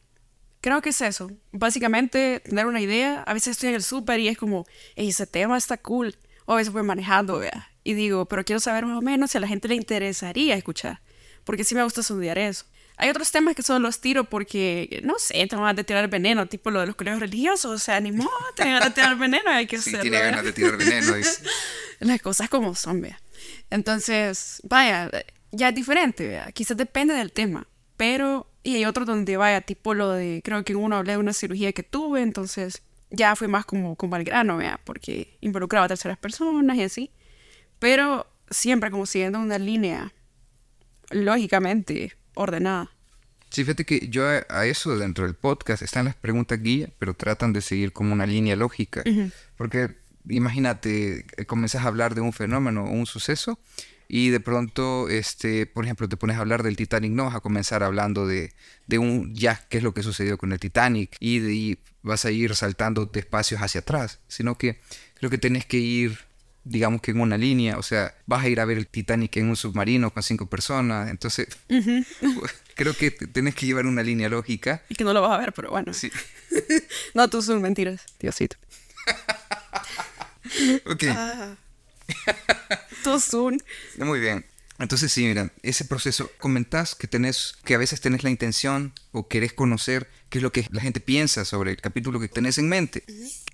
creo que es eso. Básicamente, tener una idea. A veces estoy en el súper y es como, ese tema está cool. O a veces voy manejando, vea. Y digo, pero quiero saber más o menos si a la gente le interesaría escuchar. Porque sí me gusta estudiar eso. Hay otros temas que solo los tiro porque, no sé, tengo ganas de tirar veneno, tipo lo de los colegios religiosos. O sea, animó, tengo ganas de tirar veneno, hay que sí, hacerlo. tiene ganas de tirar veneno. Las cosas como son, vea. Entonces, vaya, ya es diferente, vea. Quizás depende del tema. Pero y hay otro donde vaya, tipo lo de, creo que uno hablé de una cirugía que tuve, entonces ya fue más como, como al grano, vea, porque involucraba a terceras personas y así. Pero siempre como siguiendo una línea lógicamente ordenada. Sí, fíjate que yo a, eso dentro del podcast están las preguntas guía, pero tratan de seguir como una línea lógica. Porque imagínate, comenzas a hablar de un fenómeno o un suceso y de pronto, este, por ejemplo, te pones a hablar del Titanic, no vas a comenzar hablando de, de un ya, qué es lo que sucedió con el Titanic, y de vas a ir saltando de espacios hacia atrás, sino que creo que tenés que ir, digamos que en una línea, o sea, vas a ir a ver el Titanic en un submarino con cinco personas, entonces creo que tenés que llevar una línea lógica. Y que no lo vas a ver, pero bueno. Sí. no, tú son mentiras, Diosito. ok. Ah. Tosun. Muy bien. Entonces sí, mira, ese proceso, comentás que tenés, que a veces tenés la intención o querés conocer qué es lo que la gente piensa sobre el capítulo que tenés en mente.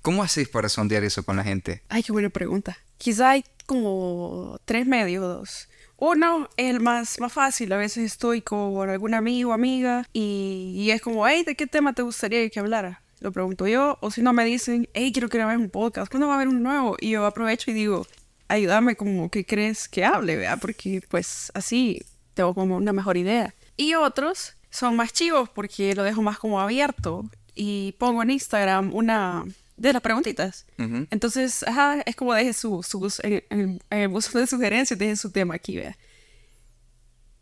¿Cómo haces para sondear eso con la gente? Ay, qué buena pregunta. Quizá hay como tres medios. Uno, el más, más fácil. A veces estoy con algún amigo o amiga y, y es como, hey, ¿de qué tema te gustaría que hablara? Lo pregunto yo. O si no, me dicen, hey, quiero que veas un podcast. ¿Cuándo va a haber un nuevo? Y yo aprovecho y digo, ayúdame como que crees que hable, ¿vea? Porque pues así tengo como una mejor idea. Y otros son más chivos porque lo dejo más como abierto y pongo en Instagram una de las preguntitas. Entonces, ajá, es como deje su, su en, en- en el buzón de sugerencias, deje su tema aquí, vea.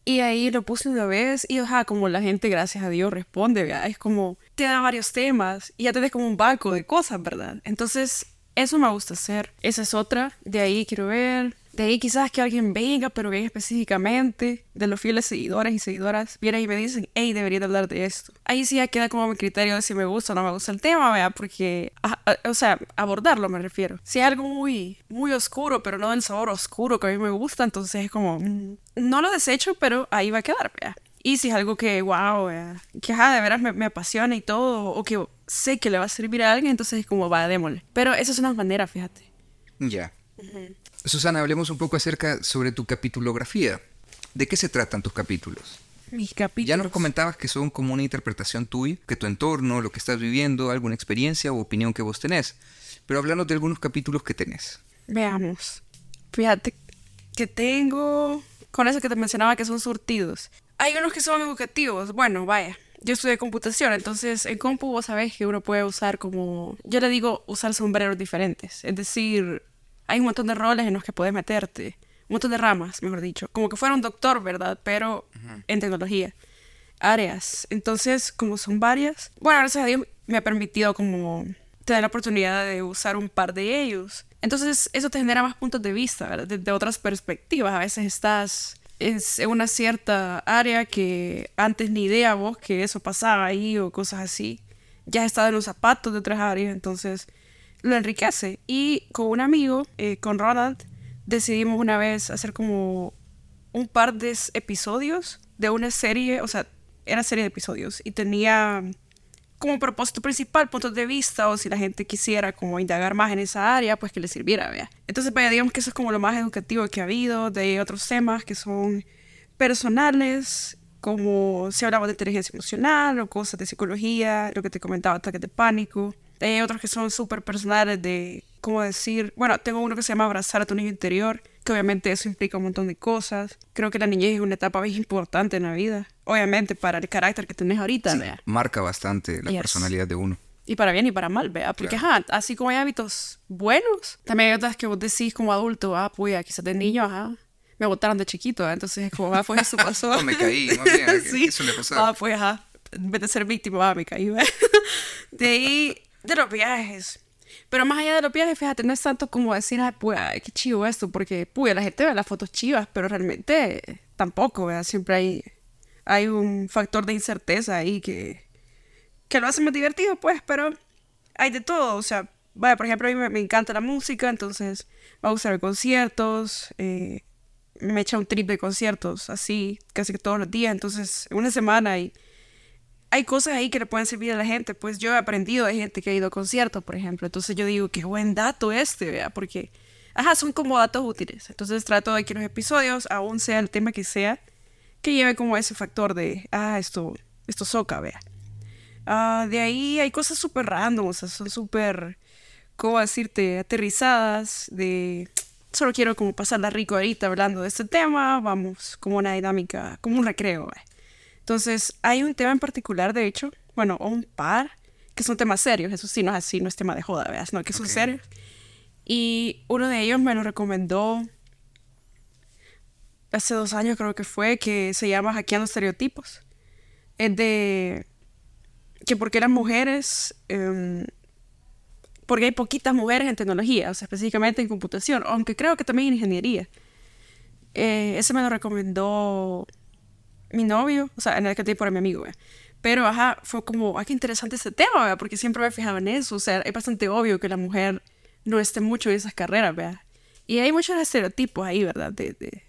Y ahí lo puse una vez y, ajá, como la gente, gracias a Dios, responde, vea. Es como, te da varios temas y ya tenés como un banco de cosas, ¿verdad? Entonces, eso me gusta hacer. Esa es otra. De ahí quiero ver. De ahí quizás que alguien venga, pero venga específicamente de los fieles seguidores y seguidoras, vienen y me dicen, hey, debería de hablar de esto. Ahí sí ya queda como mi criterio de si me gusta o no me gusta el tema, vea, porque, a- a- o sea, abordarlo me refiero. Si es algo muy, muy oscuro, pero no del sabor oscuro que a mí me gusta, entonces es como, mm, no lo desecho, pero ahí va a quedar, vea. Y si es algo que, wow, vea, que de veras me apasiona y todo, o que sé que le va a servir a alguien, entonces es como, va, démosle. Pero esa es una manera, fíjate. Ya. Susana, hablemos un poco acerca sobre tu capitulografía. ¿De qué se tratan tus capítulos? Mis capítulos. Ya nos comentabas que son como una interpretación tuya, que tu entorno, lo que estás viviendo, alguna experiencia o opinión que vos tenés. Pero háblanos de algunos capítulos que tenés. Veamos. Fíjate que tengo. Con eso que te mencionaba que son surtidos. Hay unos que son educativos. Bueno, vaya. Yo estudié computación, entonces en compu vos sabés que uno puede usar como. Yo le digo usar sombreros diferentes. Es decir, hay un montón de roles en los que puedes meterte. Un montón de ramas, mejor dicho. Como que fuera un doctor, ¿verdad? Pero en tecnología. Áreas. Entonces, como son varias. Bueno, gracias a Dios me ha permitido como tener la oportunidad de usar un par de ellos. Entonces, eso te genera más puntos de vista, ¿verdad? Desde otras perspectivas. A veces estás es una cierta área que antes ni idea vos que eso pasaba ahí o cosas así. Ya estado en los zapatos de otras áreas, entonces lo enriquece. Y con un amigo, eh, con Ronald, decidimos una vez hacer como un par de episodios de una serie, o sea, era serie de episodios y tenía como propósito principal puntos de vista o si la gente quisiera como indagar más en esa área, pues que le sirviera, vea. Entonces, vaya, digamos que eso es como lo más educativo que ha habido, de otros temas que son personales, como si hablamos de inteligencia emocional o cosas de psicología, lo que te comentaba, ataques de pánico. Hay otros que son súper personales de, ¿cómo decir? Bueno, tengo uno que se llama Abrazar a tu niño interior, que obviamente eso implica un montón de cosas. Creo que la niñez es una etapa bien importante en la vida. Obviamente para el carácter que tenés ahorita, vea. Marca bastante la Yes. personalidad de uno. Y para bien y para mal, vea. Porque, ajá, así como hay hábitos buenos, también hay otras que vos decís como adulto, ah, pues, quizás de niño, ajá, me botaron de chiquito, ¿eh? entonces es como, ah, pues eso pasó. No, me caí, más bien, sí. eso le pasaba. Ah, pues, ajá, en vez de ser víctima, ah, me caí, ¿ve? De ahí, de los viajes. Pero más allá de los viajes, fíjate, no es tanto como decir, ah, pues, ay, qué chivo esto, porque, pues, la gente ve las fotos chivas, pero realmente tampoco, ¿verdad? Siempre hay, hay un factor de incerteza ahí que, que lo hace más divertido, pues, pero hay de todo, o sea, vaya, por ejemplo, a mí me, encanta la música, entonces me gusta ver conciertos, eh, me echa un trip de conciertos, así, casi todos los días, entonces, en una semana y hay cosas ahí que le pueden servir a la gente, pues yo he aprendido de gente que ha ido a conciertos, por ejemplo, entonces yo digo, qué buen dato este, vea, porque, ajá, son como datos útiles, entonros trato de que los episodios, aún sea el tema que sea, que lleve como ese factor de, ah, esto, esto soca, vea. Ah, de ahí hay cosas súper random, o sea, son súper, ¿cómo decirte? Aterrizadas, de solo quiero como pasarla rico ahorita hablando de este tema, vamos, como una dinámica, como un recreo. ¿ve? Entonces, hay un tema en particular, de hecho, bueno, o un par, que son temas serios, eso sí, no es así, no es tema de joda, ¿veas? No, que son Ok. serios. Y uno de ellos me lo recomendó hace dos años, creo que fue, que se llama Hackeando Estereotipos. Es de que porque las mujeres, em, porque hay poquitas mujeres en tecnología, o sea, específicamente en computación, aunque creo que también en ingeniería. Eh, ese me lo recomendó mi novio, o sea, en el que tiempo era mi amigo, pero ajá, fue como, ah, qué interesante este tema, ¿ve? porque siempre me fijaba en eso, o sea, es bastante obvio que la mujer no esté mucho en esas carreras, ¿vea? y hay muchos estereotipos ahí, ¿verdad? De,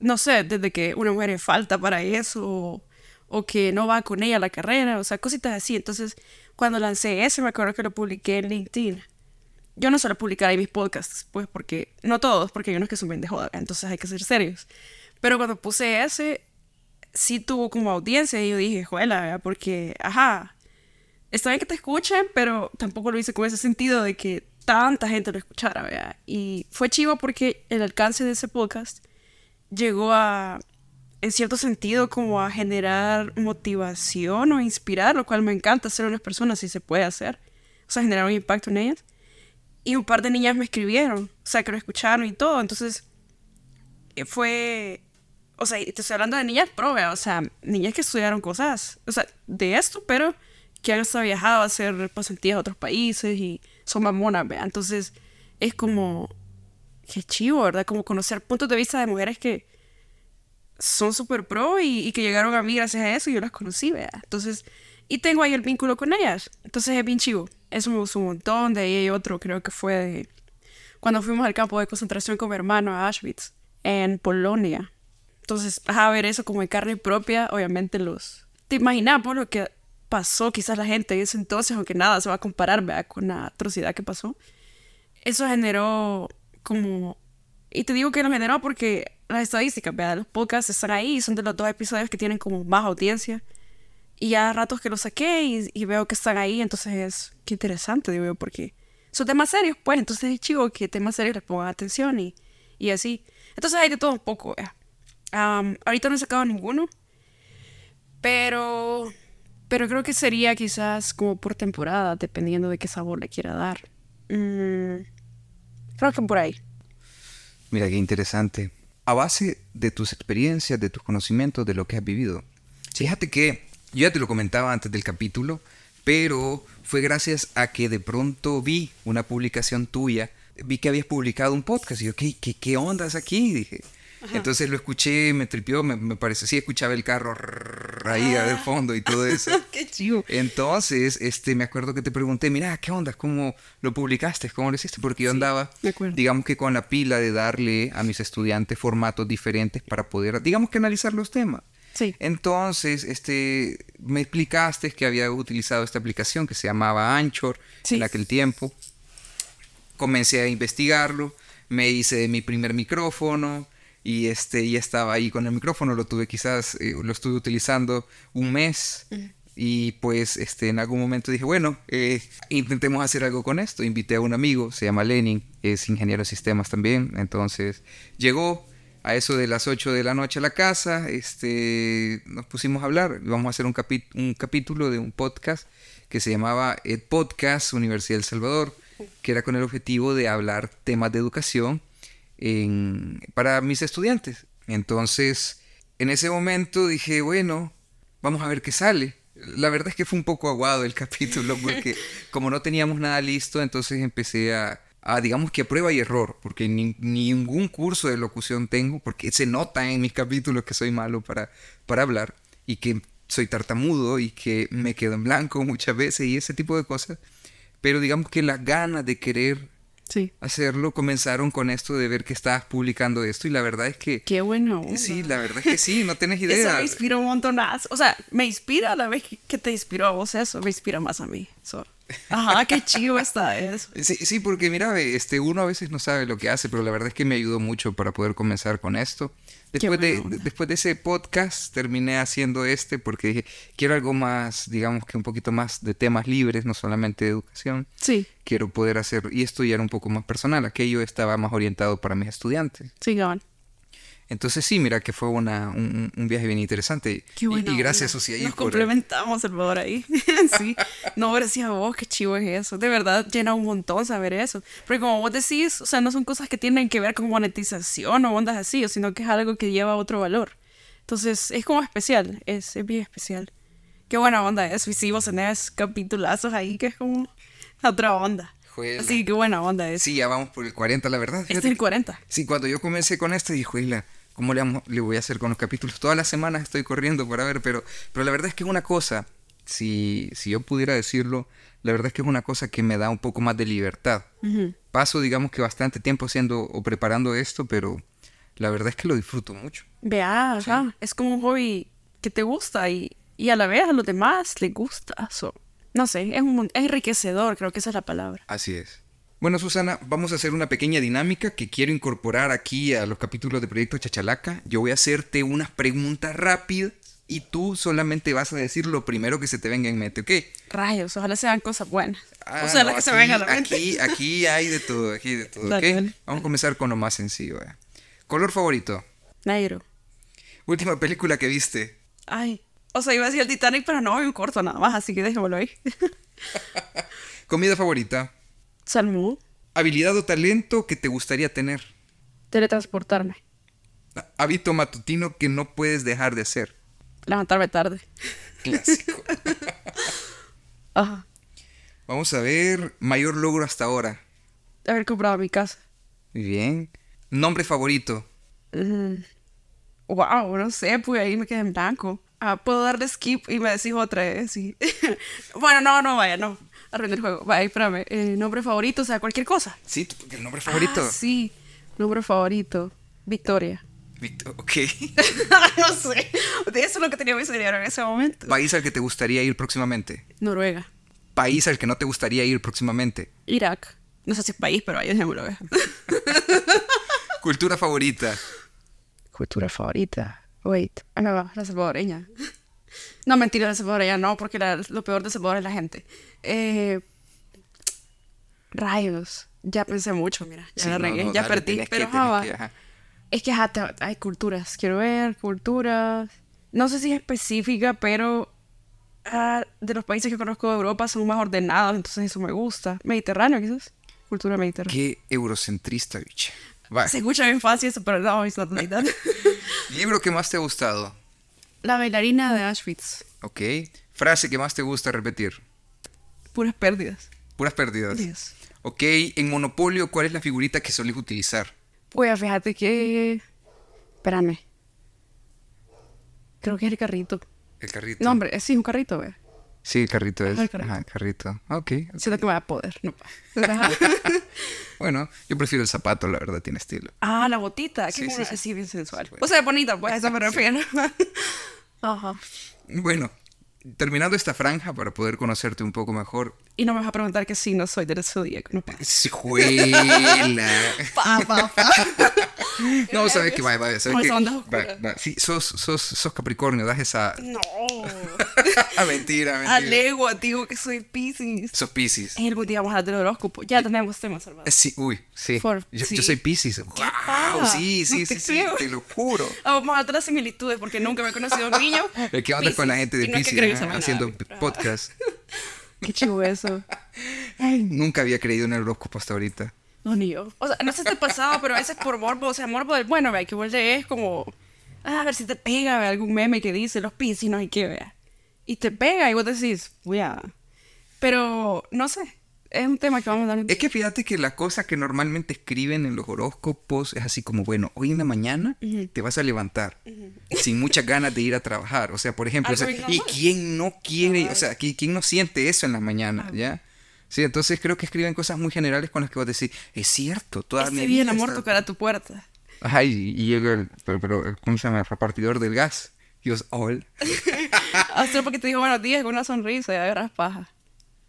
no sé, desde que una mujer es falta para eso, o, que no va con ella a la carrera, o sea, cositas así. Entonces, cuando lancé ese, me acuerdo que lo publiqué en LinkedIn. Yo no suelo publicar ahí mis podcasts, pues, porque, no todos, porque hay unos que son bien de entonces hay que ser serios. Pero cuando puse ese, sí tuvo como audiencia y yo dije, juela, porque, ajá, está bien que te escuchen, pero tampoco lo hice con ese sentido de que tanta gente lo escuchara, ¿verdad? Y fue chivo porque el alcance de ese podcast llegó a, en cierto sentido como a generar motivación o inspirar, lo cual me encanta hacer a las personas si se puede hacer. O sea, generar un impacto en ellas. Y un par de niñas me escribieron, o sea, que lo escucharon y todo. Entonces, eh, fue, o sea, te estoy hablando de niñas pro, o sea, niñas que estudiaron cosas, o sea, de esto, pero que han hasta viajado a hacer pasantías a otros países y son mamonas, ¿vea? Entonces, es como, qué chivo, ¿verdad? Como conocer puntos de vista de mujeres que son súper pro y, que llegaron a mí gracias a eso y yo las conocí, ¿vea? Entonces, y tengo ahí el vínculo con ellas. Entonces es bien chivo. Eso me gustó un montón. De ahí hay otro, creo que fue de cuando fuimos al campo de concentración con mi hermano a Auschwitz, en Polonia. Entonces, a ver eso como en carne propia, obviamente los... Te imaginas por lo que pasó quizás la gente en ese entonces, aunque nada se va a comparar ¿verdad? con la atrocidad que pasó. Eso generó como... Y te digo que lo generó porque las estadísticas, ¿verdad? los podcasts están ahí, son de los dos episodios que tienen como más audiencia. Y ya ratos que los saqué y, veo que están ahí, entonces es qué interesante, digo yo, porque son temas serios, pues, entonces es chivo que temas serios les pongan atención y, y así. Entonces hay de todo un poco, um, ahorita no he sacado ninguno, pero, pero creo que sería quizás como por temporada, dependiendo de qué sabor le quiera dar. Mm, creo que por ahí. Mira, qué interesante. A base de tus experiencias, de tus conocimientos, de lo que has vivido. Fíjate que yo ya te lo comentaba antes del capítulo, pero fue gracias a que de pronto vi una publicación tuya, vi que habías publicado un podcast y yo, ¿qué, qué, qué ondas aquí? Dije. Ajá. Entonces lo escuché, me tripió, me, me pareció, sí, escuchaba el carro ahí ah. de fondo y todo eso. ¡Qué chivo! Entonces, este, me acuerdo que te pregunté, mira, ¿qué onda? ¿Cómo lo publicaste? ¿Cómo lo hiciste? Porque yo andaba, digamos que con la pila de darle a mis estudiantes formatos diferentes para poder, digamos que analizar los temas. Sí. Entonces, este, me explicaste que había utilizado esta aplicación que se llamaba Anchor sí. en aquel tiempo. Comencé a investigarlo, me hice mi primer micrófono y este, ya estaba ahí con el micrófono, lo tuve quizás, eh, lo estuve utilizando un mes. Uh -huh. Y pues este, en algún momento dije, bueno, eh, intentemos hacer algo con esto. Invité a un amigo, se llama Lenin, es ingeniero de sistemas también. Entonces llegó, a eso de las 8 de la noche a la casa, este, nos pusimos a hablar. Vamos a hacer un, un capítulo de un podcast que se llamaba Ed Podcast Universidad del Salvador, que era con el objetivo de hablar temas de educación para mis estudiantes. Entonces, en ese momento dije, bueno, vamos a ver qué sale. La verdad es que fue un poco aguado el capítulo porque como no teníamos nada listo, entonces empecé a, a, digamos que a prueba y error, porque ni, ningún curso de locución tengo, porque se nota en mis capítulos que soy malo para, para hablar y que soy tartamudo y que me quedo en blanco muchas veces y ese tipo de cosas. Pero digamos que las ganas de querer sí. hacerlo comenzaron con esto de ver que estabas publicando esto y la verdad es que... Qué bueno. Sí, la verdad es que sí, no tienes idea. Eso me inspira un montonazo. O sea, me inspira a la vez que te inspiró a vos eso, me inspira más a mí. So. Ajá, qué chido está eso. Sí, sí, porque mira, este, uno a veces no sabe lo que hace, pero la verdad es que me ayudó mucho para poder comenzar con esto. Después, de, después de ese podcast terminé haciendo este porque dije, quiero algo más, digamos que un poquito más de temas libres, no solamente de educación. Sí. Quiero poder hacer, y esto ya era un poco más personal, aquello estaba más orientado para mis estudiantes. Sí. Entonces sí, mira que fue una, un, un, viaje bien interesante. Qué bueno, y, y, gracias, Susi. Nos complementamos, Salvador, ahí. sí. No, gracias a vos, qué chivo es eso. De verdad, llena un montón saber eso. Porque como vos decís, o sea, no son cosas que tienen que ver con monetización o ondas así, sino que es algo que lleva otro valor. Entonces, es como especial, es, es bien especial. Qué buena onda es. Y sí, vos tenés capitulazos ahí que es como otra onda. Juela. Sí, qué buena onda es. Sí, ya vamos por el 40, la verdad. Este es el 40. Sí, cuando yo comencé con esto, dije, ¿cómo le, le, voy a hacer con los capítulos? Todas las semanas estoy corriendo para ver, pero, pero la verdad es que es una cosa, si, si yo pudiera decirlo, la verdad es que es una cosa que me da un poco más de libertad. Uh -huh. Paso, digamos que bastante tiempo haciendo o preparando esto, pero la verdad es que lo disfruto mucho. Vea, sí. es como un hobby que te gusta y, y a la vez a los demás les gusta. So, no sé, es, un, es enriquecedor, creo que esa es la palabra. Así es. Bueno, Susana, vamos a hacer una pequeña dinámica que quiero incorporar aquí a los capítulos de Proyecto Chachalaca. Yo voy a hacerte unas preguntas rápidas y tú solamente vas a decir lo primero que se te venga en mente, ¿ok? Rayos, ojalá sean cosas buenas. Ah, o sea, no, las que aquí, se vengan a la mente. Aquí, aquí hay de todo, aquí hay de todo, dale, ¿ok? Dale. Vamos a comenzar con lo más sencillo. ¿eh? ¿Color favorito? Negro. Última película que viste. Ay, o sea, iba a decir el Titanic, pero no, hay un corto nada más, así que déjamelo ahí. Comida favorita. Salmón. Habilidad o talento que te gustaría tener. Teletransportarme. Hábito matutino que no puedes dejar de hacer. Levantarme tarde. Clásico. Ajá. Vamos a ver. Mayor logro hasta ahora. Haber comprado mi casa. Muy bien. Nombre favorito. Mm. Wow, no sé, pues ahí me quedé en blanco. Ah, puedo darle skip y me decís otra vez. sí. bueno, no, no, vaya, no. Arruiné el juego. Vaya, espérame. Eh, nombre favorito, o sea, cualquier cosa. Sí, el nombre favorito. Ah, sí, nombre favorito. Victoria. Victor- ok. no sé. De eso es lo que tenía mi cerebro en ese momento. País al que te gustaría ir próximamente. Noruega. País al que no te gustaría ir próximamente. Irak. No sé si es país, pero ahí dejémoslo ver. Cultura favorita. Cultura favorita. Wait. Ah, no, la salvadoreña. No, mentira, la salvadoreña no, porque la- lo peor de Salvador es la gente. Eh, rayos. Ya pensé mucho, mira. Ya Sí, la no, regué, no, ya dale, perdí. que- Pero que, va. ajá. Es que ajá, te- hay culturas. Quiero ver culturas. No sé si es específica, pero ah, de los países que conozco de Europa son más ordenados, entonces eso me gusta. Mediterráneo, quizás. Cultura mediterránea. Qué eurocentrista, bicha. Va. Se escucha bien fácil eso, pero no, it's not like that. Libro que más te ha gustado. La bailarina de Auschwitz. Ok. Frase que más te gusta repetir. Puras pérdidas. Puras pérdidas. Dios. Ok. En Monopolio, ¿cuál es la figurita que solís utilizar? Pues fíjate que. Espérame. Creo que es el carrito. El carrito. No, hombre, sí, un carrito, ve. Sí, el carrito es. Ajá, el carrito. Ajá, carrito. Ok. Siento que me va a poder. No. Bueno, yo prefiero el zapato, la verdad, tiene estilo. ah, la botita. Sí, Qué sí, sí. sí, bien sensual. Bueno. O sea, bonita, pues a eso me refiero. Ajá. Bueno, terminando esta franja para poder conocerte un poco mejor. Y no me vas a preguntar que sí, no soy del zodíaco. No. Juela. Pa, pa, pa. No, sabes que va, va, sabes que. Sí, sos, sos, sos Capricornio, das esa. No. Ah, mentira, mentira. A legua, digo que soy Pisces. Sos Pisces. En algún día vamos a hablar del horóscopo. Ya tenemos temas, Salvador. Sí, uy, sí. For- yo, sí. yo soy Pisces. Wow, sí, sí, No sí, te sí, te lo juro. Ah, Vamos a de las similitudes porque nunca me he conocido un niño. El que anda con la gente de no es que Pisces nada, haciendo pero- podcast. Qué chivo eso. Ay, nunca había creído en el horóscopo hasta ahorita. No, ni yo. O sea, no sé si te ha pasado, pero a veces por morbo, o sea, morbo del bueno, vea, que vos lees como, ah, a ver si te pega, vea, algún meme que dice los piscis, no hay que vea. Y te pega y vos decís, voy a. Pero, no sé, es un tema que vamos a dar. Es que fíjate que la cosa que normalmente escriben en los horóscopos es así como, bueno, hoy en la mañana te vas a levantar sin muchas ganas de ir a trabajar. O sea, por ejemplo, o sea, ¿y quién no quiere, o sea, ¿qui- quién no siente eso en la mañana, ya? Sí, entonces creo que escriben cosas muy generales con las que vas a decir, es cierto, toda mi Este bien vida amor está- tocar a tu puerta. Ajá, y, y llega el, pero, pero, ¿cómo se llama? El repartidor del gas. Y yo, all. Hasta porque te dijo buenos días con una sonrisa y agarras paja.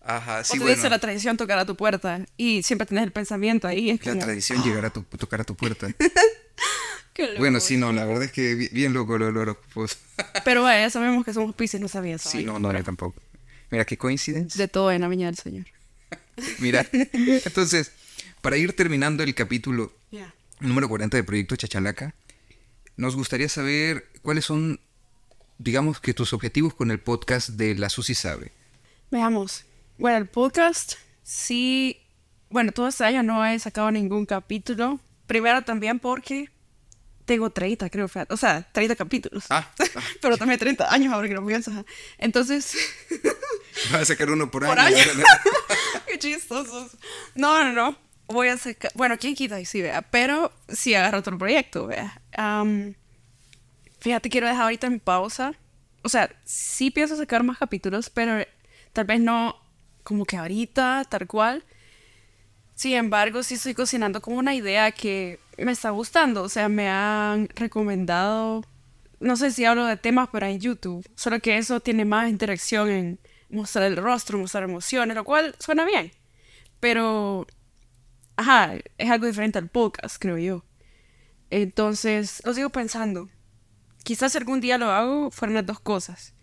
Ajá, o sí, te bueno. dice la tradición tocar a tu puerta y siempre tenés el pensamiento ahí. Es La como, tradición llegar a tu, tocar a tu puerta. qué loco. bueno, sí, no, la verdad es que bi- bien loco lo del horóscopo. Pero vaya, ya sabemos que somos piscis, no sabía eso. Sí, no, no, yo tampoco. Mira, qué coincidencia. De todo en la viña del Señor. Mira. Entonces, para ir terminando el capítulo Ya. número 40 de Proyecto Chachalaca, nos gustaría saber cuáles son, digamos que tus objetivos con el podcast de La Susi Sabe. Veamos. Bueno, el podcast, sí. Bueno, todo este año no he sacado ningún capítulo. Primero también porque tengo 30, creo. O sea, 30 capítulos. Ah, Pero también 30 años ahora que lo pienso. Entonces, vas a sacar uno por, Por año. año. qué chistosos. No, no, no. Voy a sacar. Bueno, quién quita y sí, vea. Pero sí agarro otro proyecto, vea. Am, fíjate, quiero dejar ahorita en pausa. O sea, sí pienso sacar más capítulos, pero tal vez no como que ahorita, tal cual. Sin embargo, sí estoy cocinando con una idea que me está gustando. O sea, me han recomendado, no sé si hablo de temas, pero en YouTube. Solo que eso tiene más interacción en mostrar el rostro, mostrar emociones, lo cual suena bien. Pero, ajá, es algo diferente al podcast, creo yo. Entonces, lo sigo pensando. Quizás algún día lo hago, fueran las dos cosas.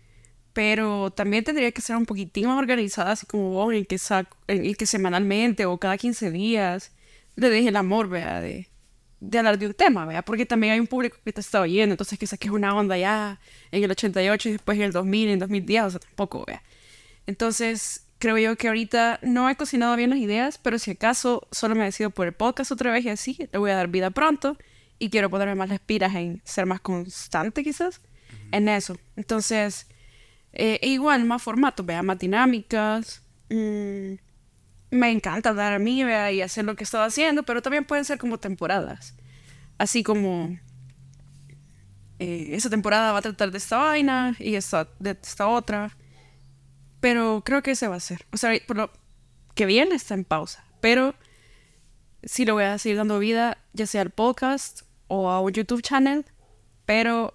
Pero también tendría que ser un poquitín más organizada, así como vos, en que, saco, en que semanalmente o cada 15 días le deje el amor, vea, de, de hablar de un tema, ¿vea? Porque también hay un público que te está oyendo, entonces que saques una onda ya en el 88 y después en el 2000, en 2010, o sea, tampoco, ¿vea? Entonces, creo yo que ahorita no he cocinado bien las ideas, pero si acaso solo me decido por el podcast otra vez y así, le voy a dar vida pronto y quiero ponerme más las piras en ser más constante quizás en eso. Entonces, eh, e igual, más formatos, vea, más dinámicas. Mm, me encanta dar a mí vea, y hacer lo que he estado haciendo, pero también pueden ser como temporadas. Así como eh, esa temporada va a tratar de esta vaina y esta, de esta otra. Pero creo que ese va a ser. O sea, por lo que viene está en pausa. Pero sí lo voy a seguir dando vida, ya sea al podcast o a un YouTube channel. Pero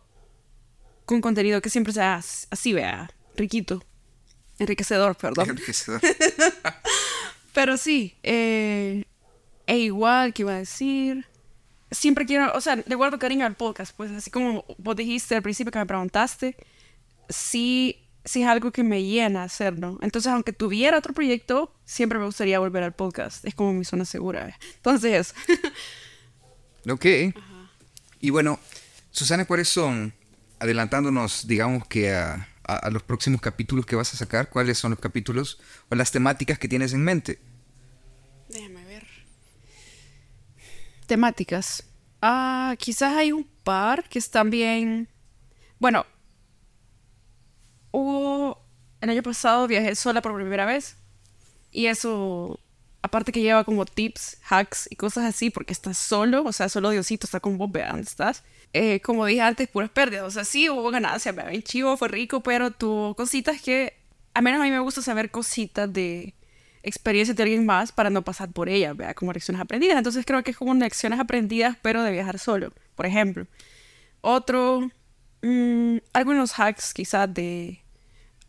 con contenido que siempre sea así, vea, riquito. Enriquecedor, perdón. Enriquecedor. Pero sí, eh, e igual que iba a decir, siempre quiero, o sea, le guardo cariño al podcast, pues así como vos dijiste al principio que me preguntaste, sí, sí es algo que me llena hacerlo. Entonces, aunque tuviera otro proyecto, siempre me gustaría volver al podcast. Es como mi zona segura. Entonces, ok. Y bueno, Susana, ¿cuáles son, adelantándonos, digamos que a, a, los próximos capítulos que vas a sacar, cuáles son los capítulos o las temáticas que tienes en mente. Déjame ver. Temáticas. Ah, quizás hay un par que están bien. Bueno, hubo. El año pasado viajé sola por primera vez. Y eso, aparte que lleva como tips, hacks y cosas así, porque estás solo, o sea, solo Diosito está con vos, vean, ¿dónde estás? Eh, como dije antes, puras pérdidas. O sea, sí hubo ganancias, me bien chivo, fue rico, pero tuvo cositas que, a menos a mí me gusta saber cositas de experiencias de alguien más para no pasar por ellas, vea, como lecciones aprendidas. Entonces creo que es como lecciones aprendidas, pero de viajar solo, por ejemplo. Otro, mmm, algunos hacks quizás de...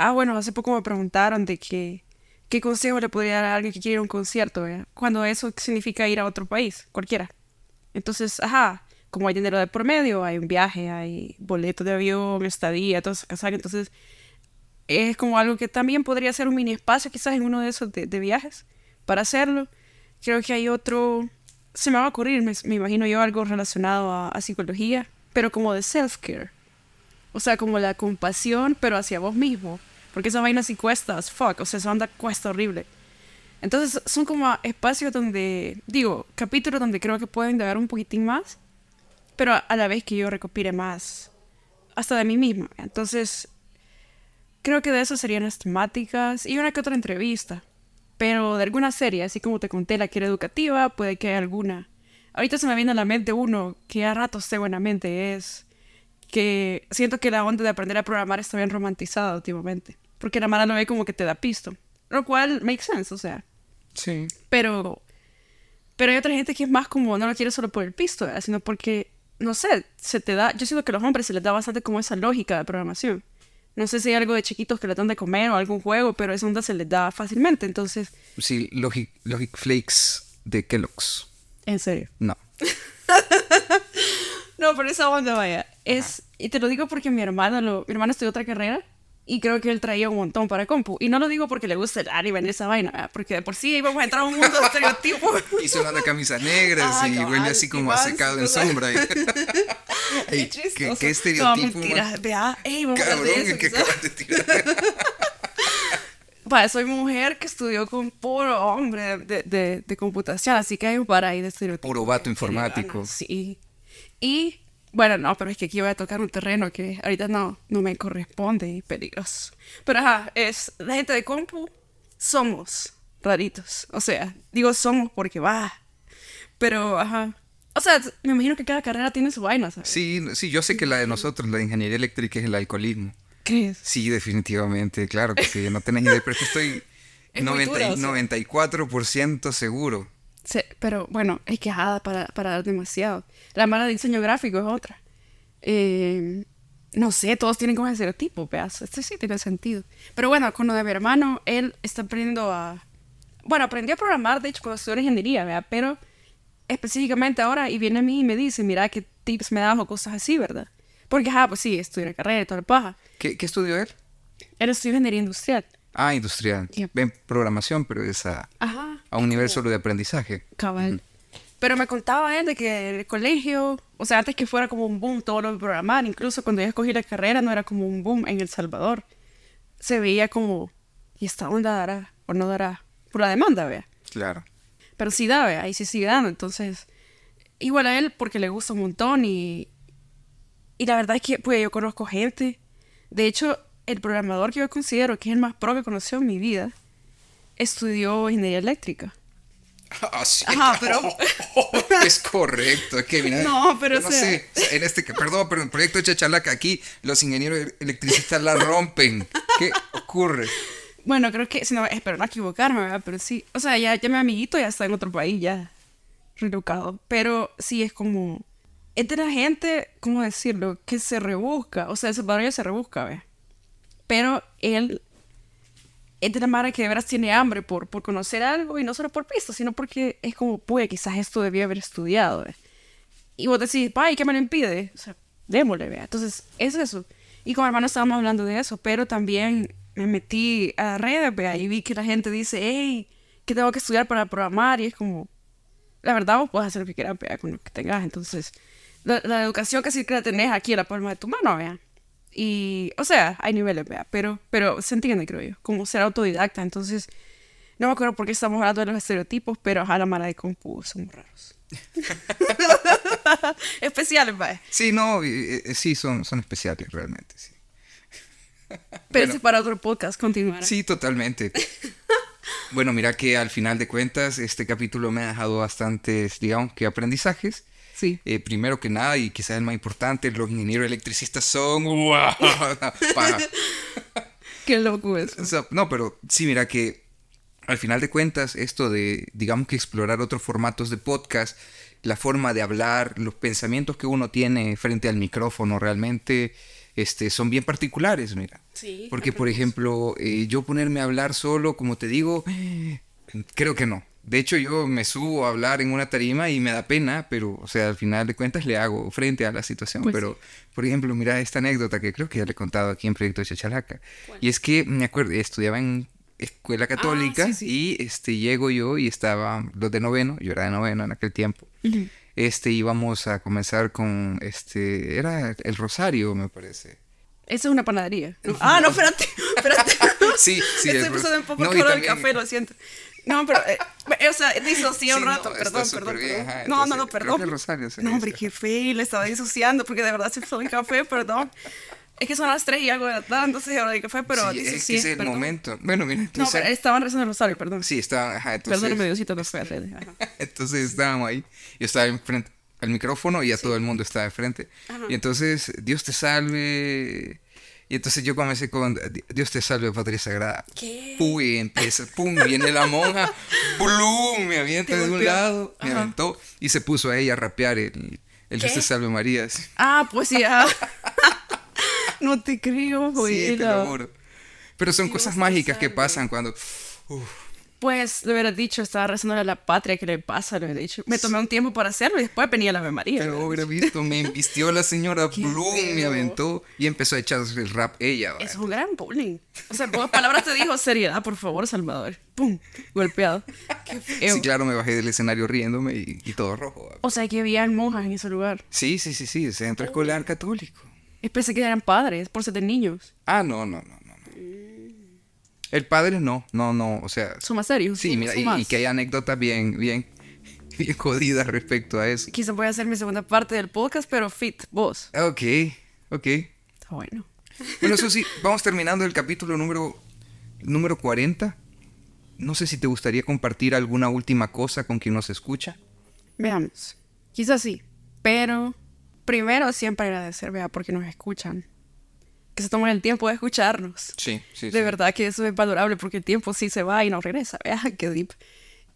Ah, bueno, hace poco me preguntaron de que, qué consejo le podría dar a alguien que quiere ir a un concierto, cuando eso significa ir a otro país, cualquiera. Entonces, ajá, como hay dinero de por medio, hay un viaje, hay boletos de avión, estadía, todo eso, entonces es como algo que también podría ser un mini espacio quizás en uno de esos de, viajes para hacerlo. Creo que hay otro, se me va a ocurrir, me, imagino yo algo relacionado a, psicología, pero como de self-care. O sea, como la compasión, pero hacia vos mismo. Porque esa vaina sí cuesta fuck, o sea, esa onda cuesta horrible. Entonces son como espacios donde, digo, capítulos donde creo que pueden dar un poquitín más pero a la vez que yo recopile más hasta de mí misma. Entonces, creo que de eso serían las temáticas y una que otra entrevista. Pero de alguna serie, así como te conté la que era educativa, puede que haya alguna. Ahorita se me viene a la mente uno que a ratos tengo en la mente, es que siento que la onda de aprender a programar está bien romantizada últimamente. Porque la mala no ve como que te da pisto. Lo cual makes sense, o sea. Sí. Pero, pero hay otra gente que es más como, no lo quiere solo por el pisto, sino porque no sé, se te da, yo siento que a los hombres se les da bastante como esa lógica de programación. No sé si hay algo de chiquitos que le dan de comer o algún juego, pero esa onda se les da fácilmente, entonces... Sí, Logic, Logic Flakes de Kellogg's. ¿En serio? No. no, pero esa onda, vaya. Es, y te lo digo porque mi hermano, lo, mi hermano estudió otra carrera y creo que él traía un montón para compu. Y no lo digo porque le gusta el anime y esa vaina, porque de por sí íbamos a entrar a un mundo de estereotipos. y son de camisas negras ah, y huele así como a secado en sombra. Ey, ¿qué, ¿qué, estereotipo? No, ey, vamos Cabrón, a eso, que acabas de tirar. soy mujer que estudió con puro hombre de, de, de computación, así que hay un par ahí de estereotipos. Puro vato informático. Sí. Y bueno, no, pero es que aquí voy a tocar un terreno que ahorita no, no me corresponde y peligroso. Pero ajá, es la gente de compu somos raritos. O sea, digo somos porque va. Pero ajá. O sea, me imagino que cada carrera tiene su vaina, ¿sabes? Sí, sí, yo sé que la de nosotros, la de ingeniería eléctrica, es el alcoholismo. ¿Crees? Sí, definitivamente, claro que sí. No tenés idea, pero estoy 90, 94% seguro pero bueno, es quejada para, para dar demasiado. La mala de diseño gráfico es otra. Eh, no sé, todos tienen como estereotipo, pedazo. Este sí tiene sentido. Pero bueno, con lo de mi hermano, él está aprendiendo a. Bueno, aprendió a programar, de hecho, cuando estudió ingeniería, ¿verdad? Pero específicamente ahora, y viene a mí y me dice, mira qué tips me das o cosas así, ¿verdad? Porque, ah, pues sí, estudió la carrera y toda la paja. ¿Qué, ¿Qué estudió él? Él estudió ingeniería industrial. Ah, industrial. Ven programación, pero es a, a un nivel solo de aprendizaje. Cabal. Pero me contaba él de que el colegio, o sea, antes que fuera como un boom todo lo de programar, incluso cuando yo escogí la carrera no era como un boom en El Salvador. Se veía como, ¿y esta onda dará o no dará? Por la demanda, vea. Claro. Pero sí da, vea, ahí sí sigue dando. Entonces, igual a él porque le gusta un montón y, y la verdad es que pues yo conozco gente. De hecho, el programador que yo considero que es el más pro que conoció en mi vida estudió ingeniería eléctrica. Ah, sí. Ajá, pero- es correcto. Es que, mira, No, pero, no sea- sé. En este, que- perdón, pero en el proyecto de Chachalaca aquí los ingenieros electricistas la rompen. ¿Qué ocurre? Bueno, creo que, si no, espero no equivocarme, ¿verdad? Pero sí, o sea, ya, ya mi amiguito ya está en otro país, ya relocado. Pero sí es como, es de la gente, ¿cómo decirlo? Que se rebusca, o sea, el salvadoreño se rebusca, ¿ves? Pero él es de la madre que de veras tiene hambre por, por conocer algo y no solo por pisto, sino porque es como, pues, quizás esto debía haber estudiado, ¿ves? Y vos decís, ay, ¿qué me lo impide? O sea, démosle, vea. Entonces, es eso. Y con mi hermano estábamos hablando de eso, pero también me metí a redes, vea, y vi que la gente dice, hey, que tengo que estudiar para programar, y es como, la verdad, vos puedes hacer lo que quieras, vea, con lo que tengas. Entonces, la, la educación casi que la tenés aquí a la palma de tu mano, vea. Y, o sea, hay niveles, vea, pero, pero se entiende, creo yo, como ser autodidacta. Entonces, no me acuerdo por qué estamos hablando de los estereotipos, pero a la mara de compu somos raros. Especiales, vaya. Sí, no, eh, sí, son, son especiales realmente, sí. Pero ese es para otro podcast, continuar. Sí, totalmente. Bueno, mira que al final de cuentas este capítulo me ha dejado bastantes, digamos, que aprendizajes. Sí. Eh, primero que nada, y quizás el más importante, los ingenieros electricistas son... ¡Wow! Qué loco eso. O sea, no, pero sí, mira que al final de cuentas, esto de, digamos que explorar otros formatos de podcast, la forma de hablar, los pensamientos que uno tiene frente al micrófono realmente este, son bien particulares, mira. Sí, Porque, por ejemplo, eh, yo ponerme a hablar solo, como te digo, creo que no. De hecho, yo me subo a hablar en una tarima y me da pena, pero, o sea, al final de cuentas le hago frente a la situación. Pues pero, por ejemplo, mira esta anécdota que creo que ya le he contado aquí en Proyecto de Chachalaca. Y es que, me acuerdo, estudiaba en escuela católica Ah, sí, sí. y este, llego yo y estaba los de noveno, yo era de noveno en aquel tiempo. Este, íbamos a comenzar con, este, era el rosario, me parece. Esa es una panadería. No. Ah, no, espérate. espérate. Sí, sí, Estoy es pensando un poco no, el café, lo siento. No, pero, eh, o sea, disocié un Sí, no, rato, está perdón, perdón. bien, ajá, no, no, entonces, no, creo perdón. que el rosario se no, hombre, qué fe, le estaba disociando porque de verdad se tomó mi café, perdón. Es que son las 3 y algo de la tarde, entonces ahora el café, pero sí, es que disocié, es el perdón. momento. Bueno, mira, No, entonces... pero estaban rezando el rosario, perdón. Sí, estaba, ajá, entonces... Perdóname, Diosito, no fue a. Ajá. Entonces estábamos ahí. Yo estaba enfrente al micrófono y ya todo el mundo estaba de frente. Y entonces, Dios te salve. Y entonces yo comencé con Dios te salve, Patria Sagrada. ¿Qué? Pum, y empieza, pum, viene la monja, blum, me avienta de un lado, me Ajá. aventó y se puso a ella a rapear el, el Dios te salve María. así. Ah, pues sí, ah. no te creo, güey. Sí, te lo juro. Pero son Dios cosas mágicas que pasan cuando... uf, Pues le hubiera dicho, estaba rezando a la patria, que le pasa? Le hubiera dicho. Me tomé un tiempo para hacerlo y después venía la Ave María. pero hubiera visto, me embistió la señora Bloom, me aventó y empezó a echarse el rap ella. ¿va? Es un gran bullying. O sea, en pocas palabras te dijo seriedad, por favor, Salvador. ¡Pum! Golpeado. Qué. Sí, claro, me bajé del escenario riéndome y, y todo rojo. ¿va? O sea, que habían monjas en ese lugar. Sí, sí, sí, sí, centro escolar católico. Es pensé que eran padres, por ser de niños. Ah, no, no. no. El padre no, no, no, o sea, Son más serios. sí, mira, y, y que hay anécdotas bien, bien, bien jodidas respecto a eso. Quizá voy a hacer mi segunda parte del podcast, pero fit, vos. Ok, ok. Está bueno. Bueno, eso sí, vamos terminando el capítulo número, número 40. No sé si te gustaría compartir alguna última cosa con quien nos escucha. Veamos. Quizás sí. Pero primero siempre agradecer, vea, porque nos escuchan. Que se tomen el tiempo de escucharnos. Sí, sí, De verdad que eso es valorable porque el tiempo sí se va y no regresa. Vea, qué deep.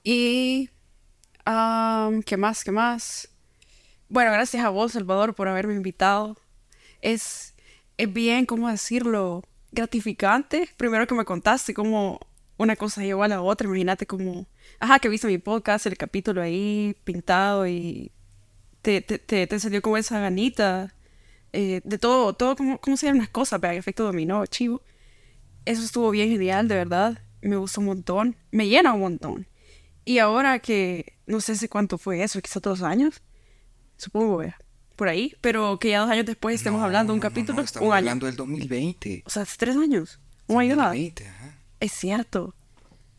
Y. am, ¿Qué más? ¿Qué más? Bueno, gracias a vos, Salvador, por haberme invitado. Es, es bien, ¿cómo decirlo? Gratificante. Primero que me contaste cómo una cosa llevó a la otra. Imagínate como. Ajá, que viste mi podcast, el capítulo ahí pintado y te, te, te, te salió como esa ganita eh, de todo, todo como, como se llaman las cosas, vea, efecto dominó, chivo. Eso estuvo bien genial, de verdad. Me gustó un montón. Me llena un montón. Y ahora que no sé si cuánto fue eso, quizás dos años, supongo, vea, por ahí, pero que ya dos años después estemos No, hablando de un no, capítulo, no, estamos un año. hablando del 2020. O sea, hace tres años. Oh my God. 2020, ajá. Es cierto.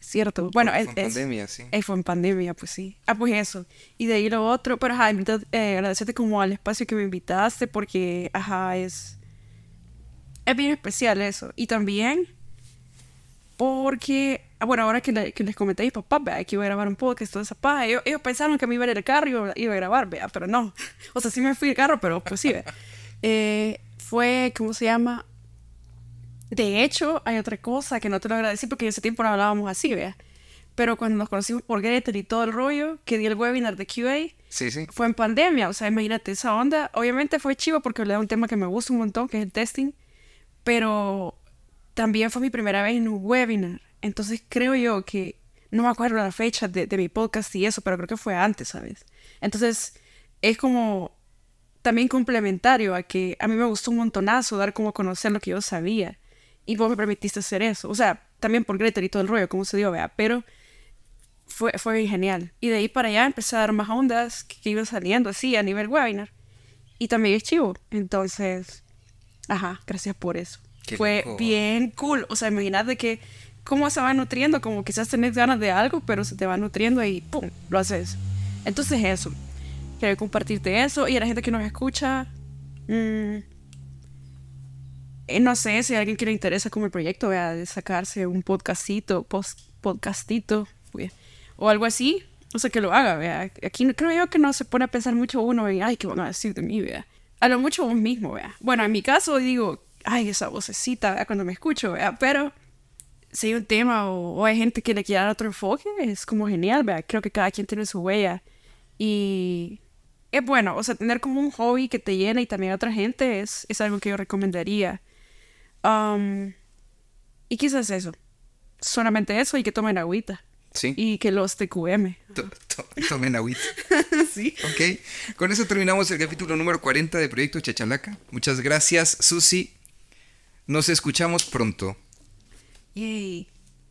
Cierto. Bueno, Fue es, en pandemia, sí. eh, fue en pandemia, pues sí. Ah, pues eso. Y de ahí lo otro. Pero, ajá, eh, agradecerte como al espacio que me invitaste porque, ajá, es... Es bien especial eso. Y también porque, ah, bueno, ahora que, le- que les comenté a mis papás, vea, que iba a grabar un podcast, toda esa paja, ellos, ellos pensaron que me iba a ir el carro y iba, iba a grabar, vea, pero no. O sea, sí me fui el carro, pero pues sí, vea. Eh, fue, ¿cómo se llama? De hecho, hay otra cosa que no te lo agradecí porque en ese tiempo no hablábamos así, vea. Pero cuando nos conocimos por Gretel y todo el rollo, que di el webinar de QA, Sí, sí. fue en pandemia, o sea, imagínate esa onda. Obviamente fue chivo porque le da un tema que me gusta un montón, que es el testing, pero también fue mi primera vez en un webinar. Entonces creo yo que, no me acuerdo la fecha de, de mi podcast y eso, pero creo que fue antes, ¿sabes? Entonces es como también complementario a que a mí me gustó un montonazo dar como a conocer lo que yo sabía. Y vos me permitiste hacer eso. O sea, también por Gretel y todo el rollo, como se dio, vea, pero fue, fue genial. Y de ahí para allá empecé a dar más ondas que, que iban saliendo así a nivel webinar. Y también es chivo. Entonces, ajá, gracias por eso. Qué fue bien cool. O sea, imagínate que cómo se va nutriendo, como quizás tenés ganas de algo, pero se te va nutriendo y ¡pum! lo haces. Entonces eso. Quería compartirte eso. Y a la gente que nos escucha, mm, eh, no sé si a alguien que le interesa como el proyecto, vea, de sacarse un podcastito, post, podcastito, o algo así, o sea, que lo haga, vea. Aquí no- creo yo que no se pone a pensar mucho uno en, ay, ¿qué van a decir de mí, vea? A lo mucho vos mismo, vea. Bueno, en mi caso digo, ay, esa vocecita, vea, cuando me escucho, vea, pero si hay un tema o, o hay gente que le quiera dar otro enfoque, es como genial, vea. Creo que cada quien tiene su huella y es bueno, o sea, tener como un hobby que te llena y también a otra gente es, es algo que yo recomendaría. Um, y quizás eso. Solamente eso y que tomen agüita. Sí. Y que los TQM. To- to- Tomen agüita. sí. Ok. Con eso terminamos el capítulo número 40 de Proyecto Chachalaca. Muchas gracias, Susi. Nos escuchamos pronto. Yay.